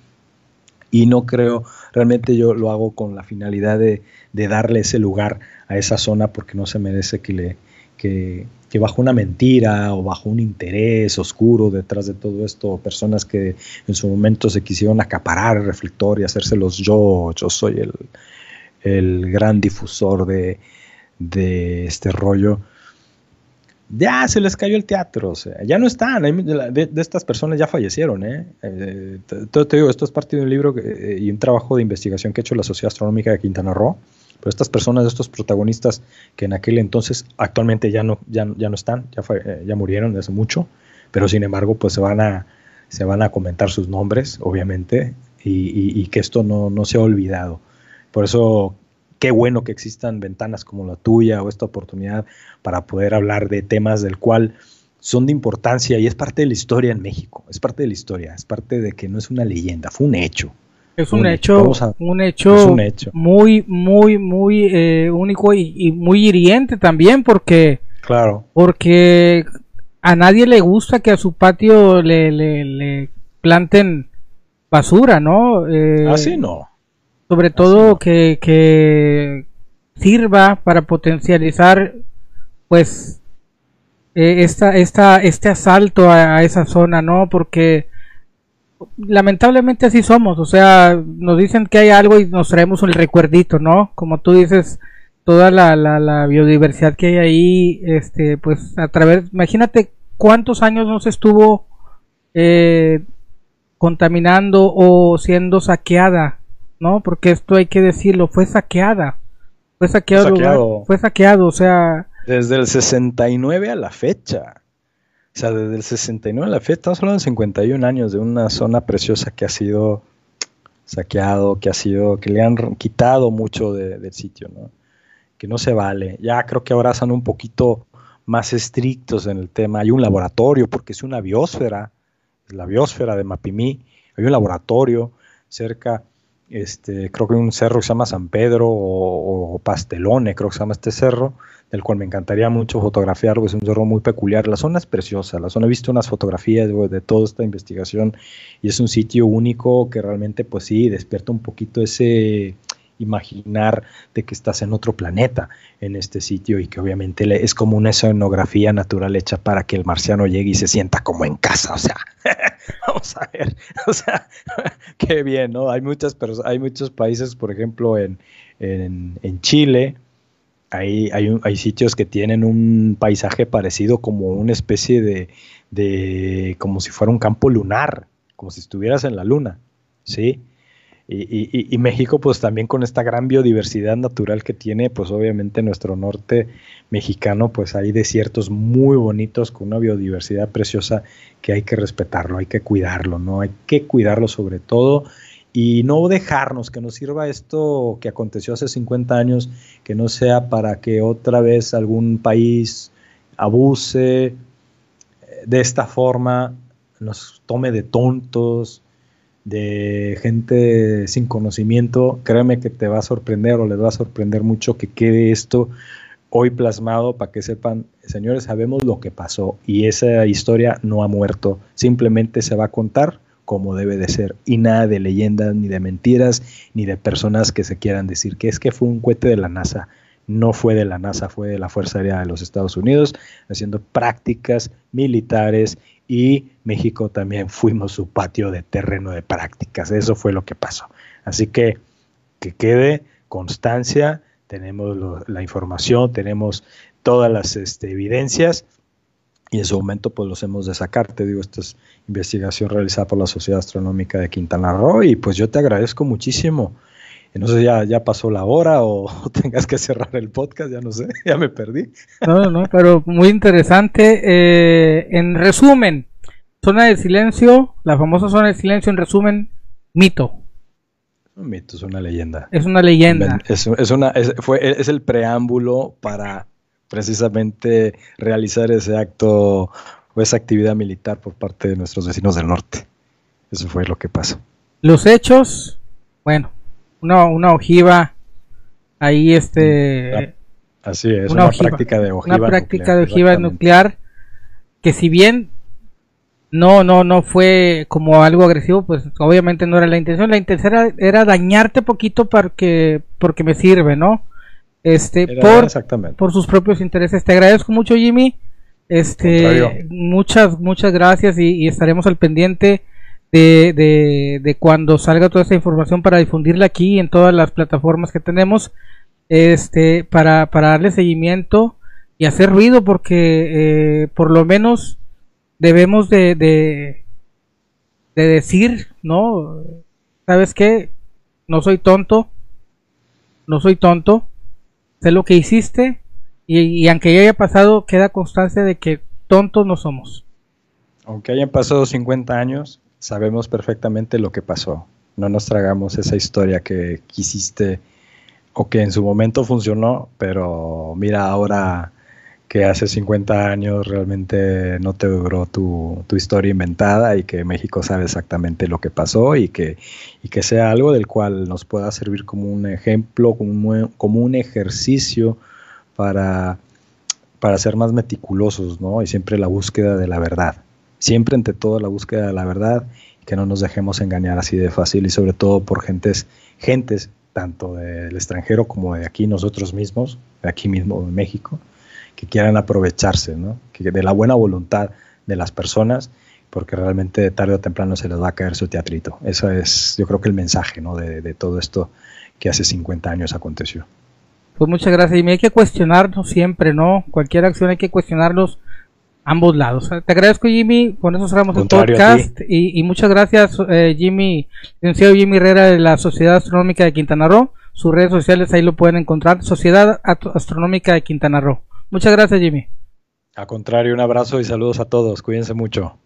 Y no creo, realmente yo lo hago con la finalidad de, de darle ese lugar a esa zona porque no se merece que le, que, bajo una mentira o bajo un interés oscuro detrás de todo esto, personas que en su momento se quisieron acaparar el reflector y hacérselos yo, yo soy el, el gran difusor de, de, este rollo, ya se les cayó el teatro, ya no están, de, estas personas ya fallecieron, ¿eh? eh te, digo, esto es parte de un libro eh, y un trabajo de investigación que ha hecho la Sociedad Astronómica de Quintana Roo, pero estas personas, estos protagonistas que en aquel entonces actualmente ya no, ya, no están, ya, eh, murieron hace mucho, pero sin embargo pues se van a, se van a comentar sus nombres, obviamente, y, que esto no, no se olvidado. Por eso qué bueno que existan ventanas como la tuya o esta oportunidad para poder hablar de temas del cual son de importancia y es parte de la historia en México, es parte de la historia, es parte de que no es una leyenda, fue un hecho. Es un, hecho, un hecho, un hecho muy, muy, muy eh, único y, muy hiriente también porque, claro, porque a nadie le gusta que a su patio le, le, planten basura, ¿no? Eh, Así no. Sobre todo que, que sirva para potencializar, pues, eh, esta, esta, este asalto a, a esa zona, ¿no? Porque lamentablemente así somos, o sea, nos dicen que hay algo y nos traemos el recuerdito, ¿no? Como tú dices, toda la, la, biodiversidad que hay ahí, este, pues a través, imagínate cuántos años no se estuvo eh, contaminando o siendo saqueada, ¿no? Porque esto hay que decirlo, fue saqueada, fue saqueado, saqueado. fue saqueado, o sea... Desde el 69 a la fecha. O sea, desde el 69 a la fecha, estamos hablando de 51 años de una zona preciosa que ha sido saqueado, que ha sido, que le han quitado mucho del sitio, ¿no? Que no se vale. Ya creo que ahora son un poquito más estrictos en el tema. Hay un laboratorio, porque es una biosfera, es la biosfera de Mapimí. Hay un laboratorio cerca, este, creo que un cerro que se llama San Pedro o, o Pastelone, creo que se llama este cerro, el cual me encantaría mucho fotografiarlo, es un cerro muy peculiar. La zona es preciosa, la zona he visto unas fotografías de, toda esta investigación y es un sitio único que realmente, pues sí, despierta un poquito ese imaginar de que estás en otro planeta en este sitio y que obviamente es como una escenografía natural hecha para que el marciano llegue y se sienta como en casa, o sea, [laughs] vamos a ver, o sea, [laughs] qué bien, ¿no? Hay muchas hay muchos países, por ejemplo, en, en, en Chile, hay, hay, sitios que tienen un paisaje parecido como una especie de, de, como si fuera un campo lunar, como si estuvieras en la luna, ¿sí? Y, México, pues también con esta gran biodiversidad natural que tiene, pues obviamente nuestro norte mexicano, pues hay desiertos muy bonitos con una biodiversidad preciosa que hay que respetarlo, hay que cuidarlo, ¿no? Hay que cuidarlo sobre todo y no dejarnos que nos sirva esto que aconteció hace 50 años, que no sea para que otra vez algún país abuse eh, de esta forma, nos tome de tontos, de gente sin conocimiento, créeme que te va a sorprender o les va a sorprender mucho que quede esto hoy plasmado para que sepan, señores, sabemos lo que pasó y esa historia no ha muerto, simplemente se va a contar como debe de ser y nada de leyendas ni de mentiras ni de personas que se quieran decir que es que fue un cohete de la NASA. No fue de la NASA, fue de la Fuerza Aérea de los Estados Unidos haciendo prácticas militares y México también [laughs] fuimos su patio de terreno de prácticas. Eso fue lo que pasó. Así que que quede constancia, tenemos la información, tenemos todas las este, evidencias y en su momento pues los hemos de sacar. Te digo, esta es investigación realizada por la Sociedad Astronómica de Quintana Roo y pues yo te agradezco muchísimo. Y no sé, ya, ya pasó la hora o, [laughs] tengas que cerrar el podcast, ya no sé, [laughs] ya me perdí. No, no, pero muy interesante. Eh, en resumen, zona de silencio, la famosa zona de silencio, en resumen, mito. Un mito, es una leyenda. Es una leyenda. Es, es una, es, fue, es el preámbulo para precisamente realizar ese acto o esa actividad militar por parte de nuestros vecinos del norte. Eso fue lo que pasó. Los hechos, bueno, una, una ojiva ahí este... Así es, una, práctica de ojiva Una práctica de ojiva nuclear que si bien no, no, no fue como algo agresivo, pues obviamente no era la intención. La intención era, era dañarte poquito porque, porque me sirve, ¿no? este por, por sus propios intereses. Te agradezco mucho, Jimmy. Este, muchas, muchas gracias y, estaremos al pendiente de, de, cuando salga toda esta información para difundirla aquí en todas las plataformas que tenemos, este, para, para darle seguimiento y hacer ruido porque eh, por lo menos debemos de, de, de decir, ¿no? ¿Sabes qué? No soy tonto, no soy tonto, sé lo que hiciste y, aunque ya haya pasado, queda constancia de que tontos no somos. Aunque hayan pasado 50 años, sabemos perfectamente lo que pasó. No nos tragamos esa historia que quisiste o que en su momento funcionó, pero mira ahora que hace 50 años realmente no te duró tu, historia inventada y que México sabe exactamente lo que pasó y que, sea algo del cual nos pueda servir como un ejemplo, como un, como un ejercicio para, para ser más meticulosos, ¿no? Y siempre la búsqueda de la verdad. Siempre entre todo la búsqueda de la verdad que no nos dejemos engañar así de fácil y sobre todo por gentes, gentes tanto del extranjero como de aquí nosotros mismos, de aquí mismo en México, que quieran aprovecharse ¿no? que de la buena voluntad de las personas, porque realmente de tarde o temprano se les va a caer su teatrito. Eso es, yo creo que el mensaje ¿no? de, de todo esto que hace 50 años aconteció. Pues muchas gracias. Y hay que cuestionarnos siempre, ¿no? Cualquier acción hay que cuestionarlos ambos lados. Te agradezco, Jimmy. Con eso cerramos el podcast. Y, y, muchas gracias, eh, Jimmy, licenciado Jimmy Herrera de la Sociedad Astronómica de Quintana Roo. Sus redes sociales ahí lo pueden encontrar. Sociedad Astronómica de Quintana Roo. Muchas gracias, Jimmy. A contrario, un abrazo y saludos a todos. Cuídense mucho.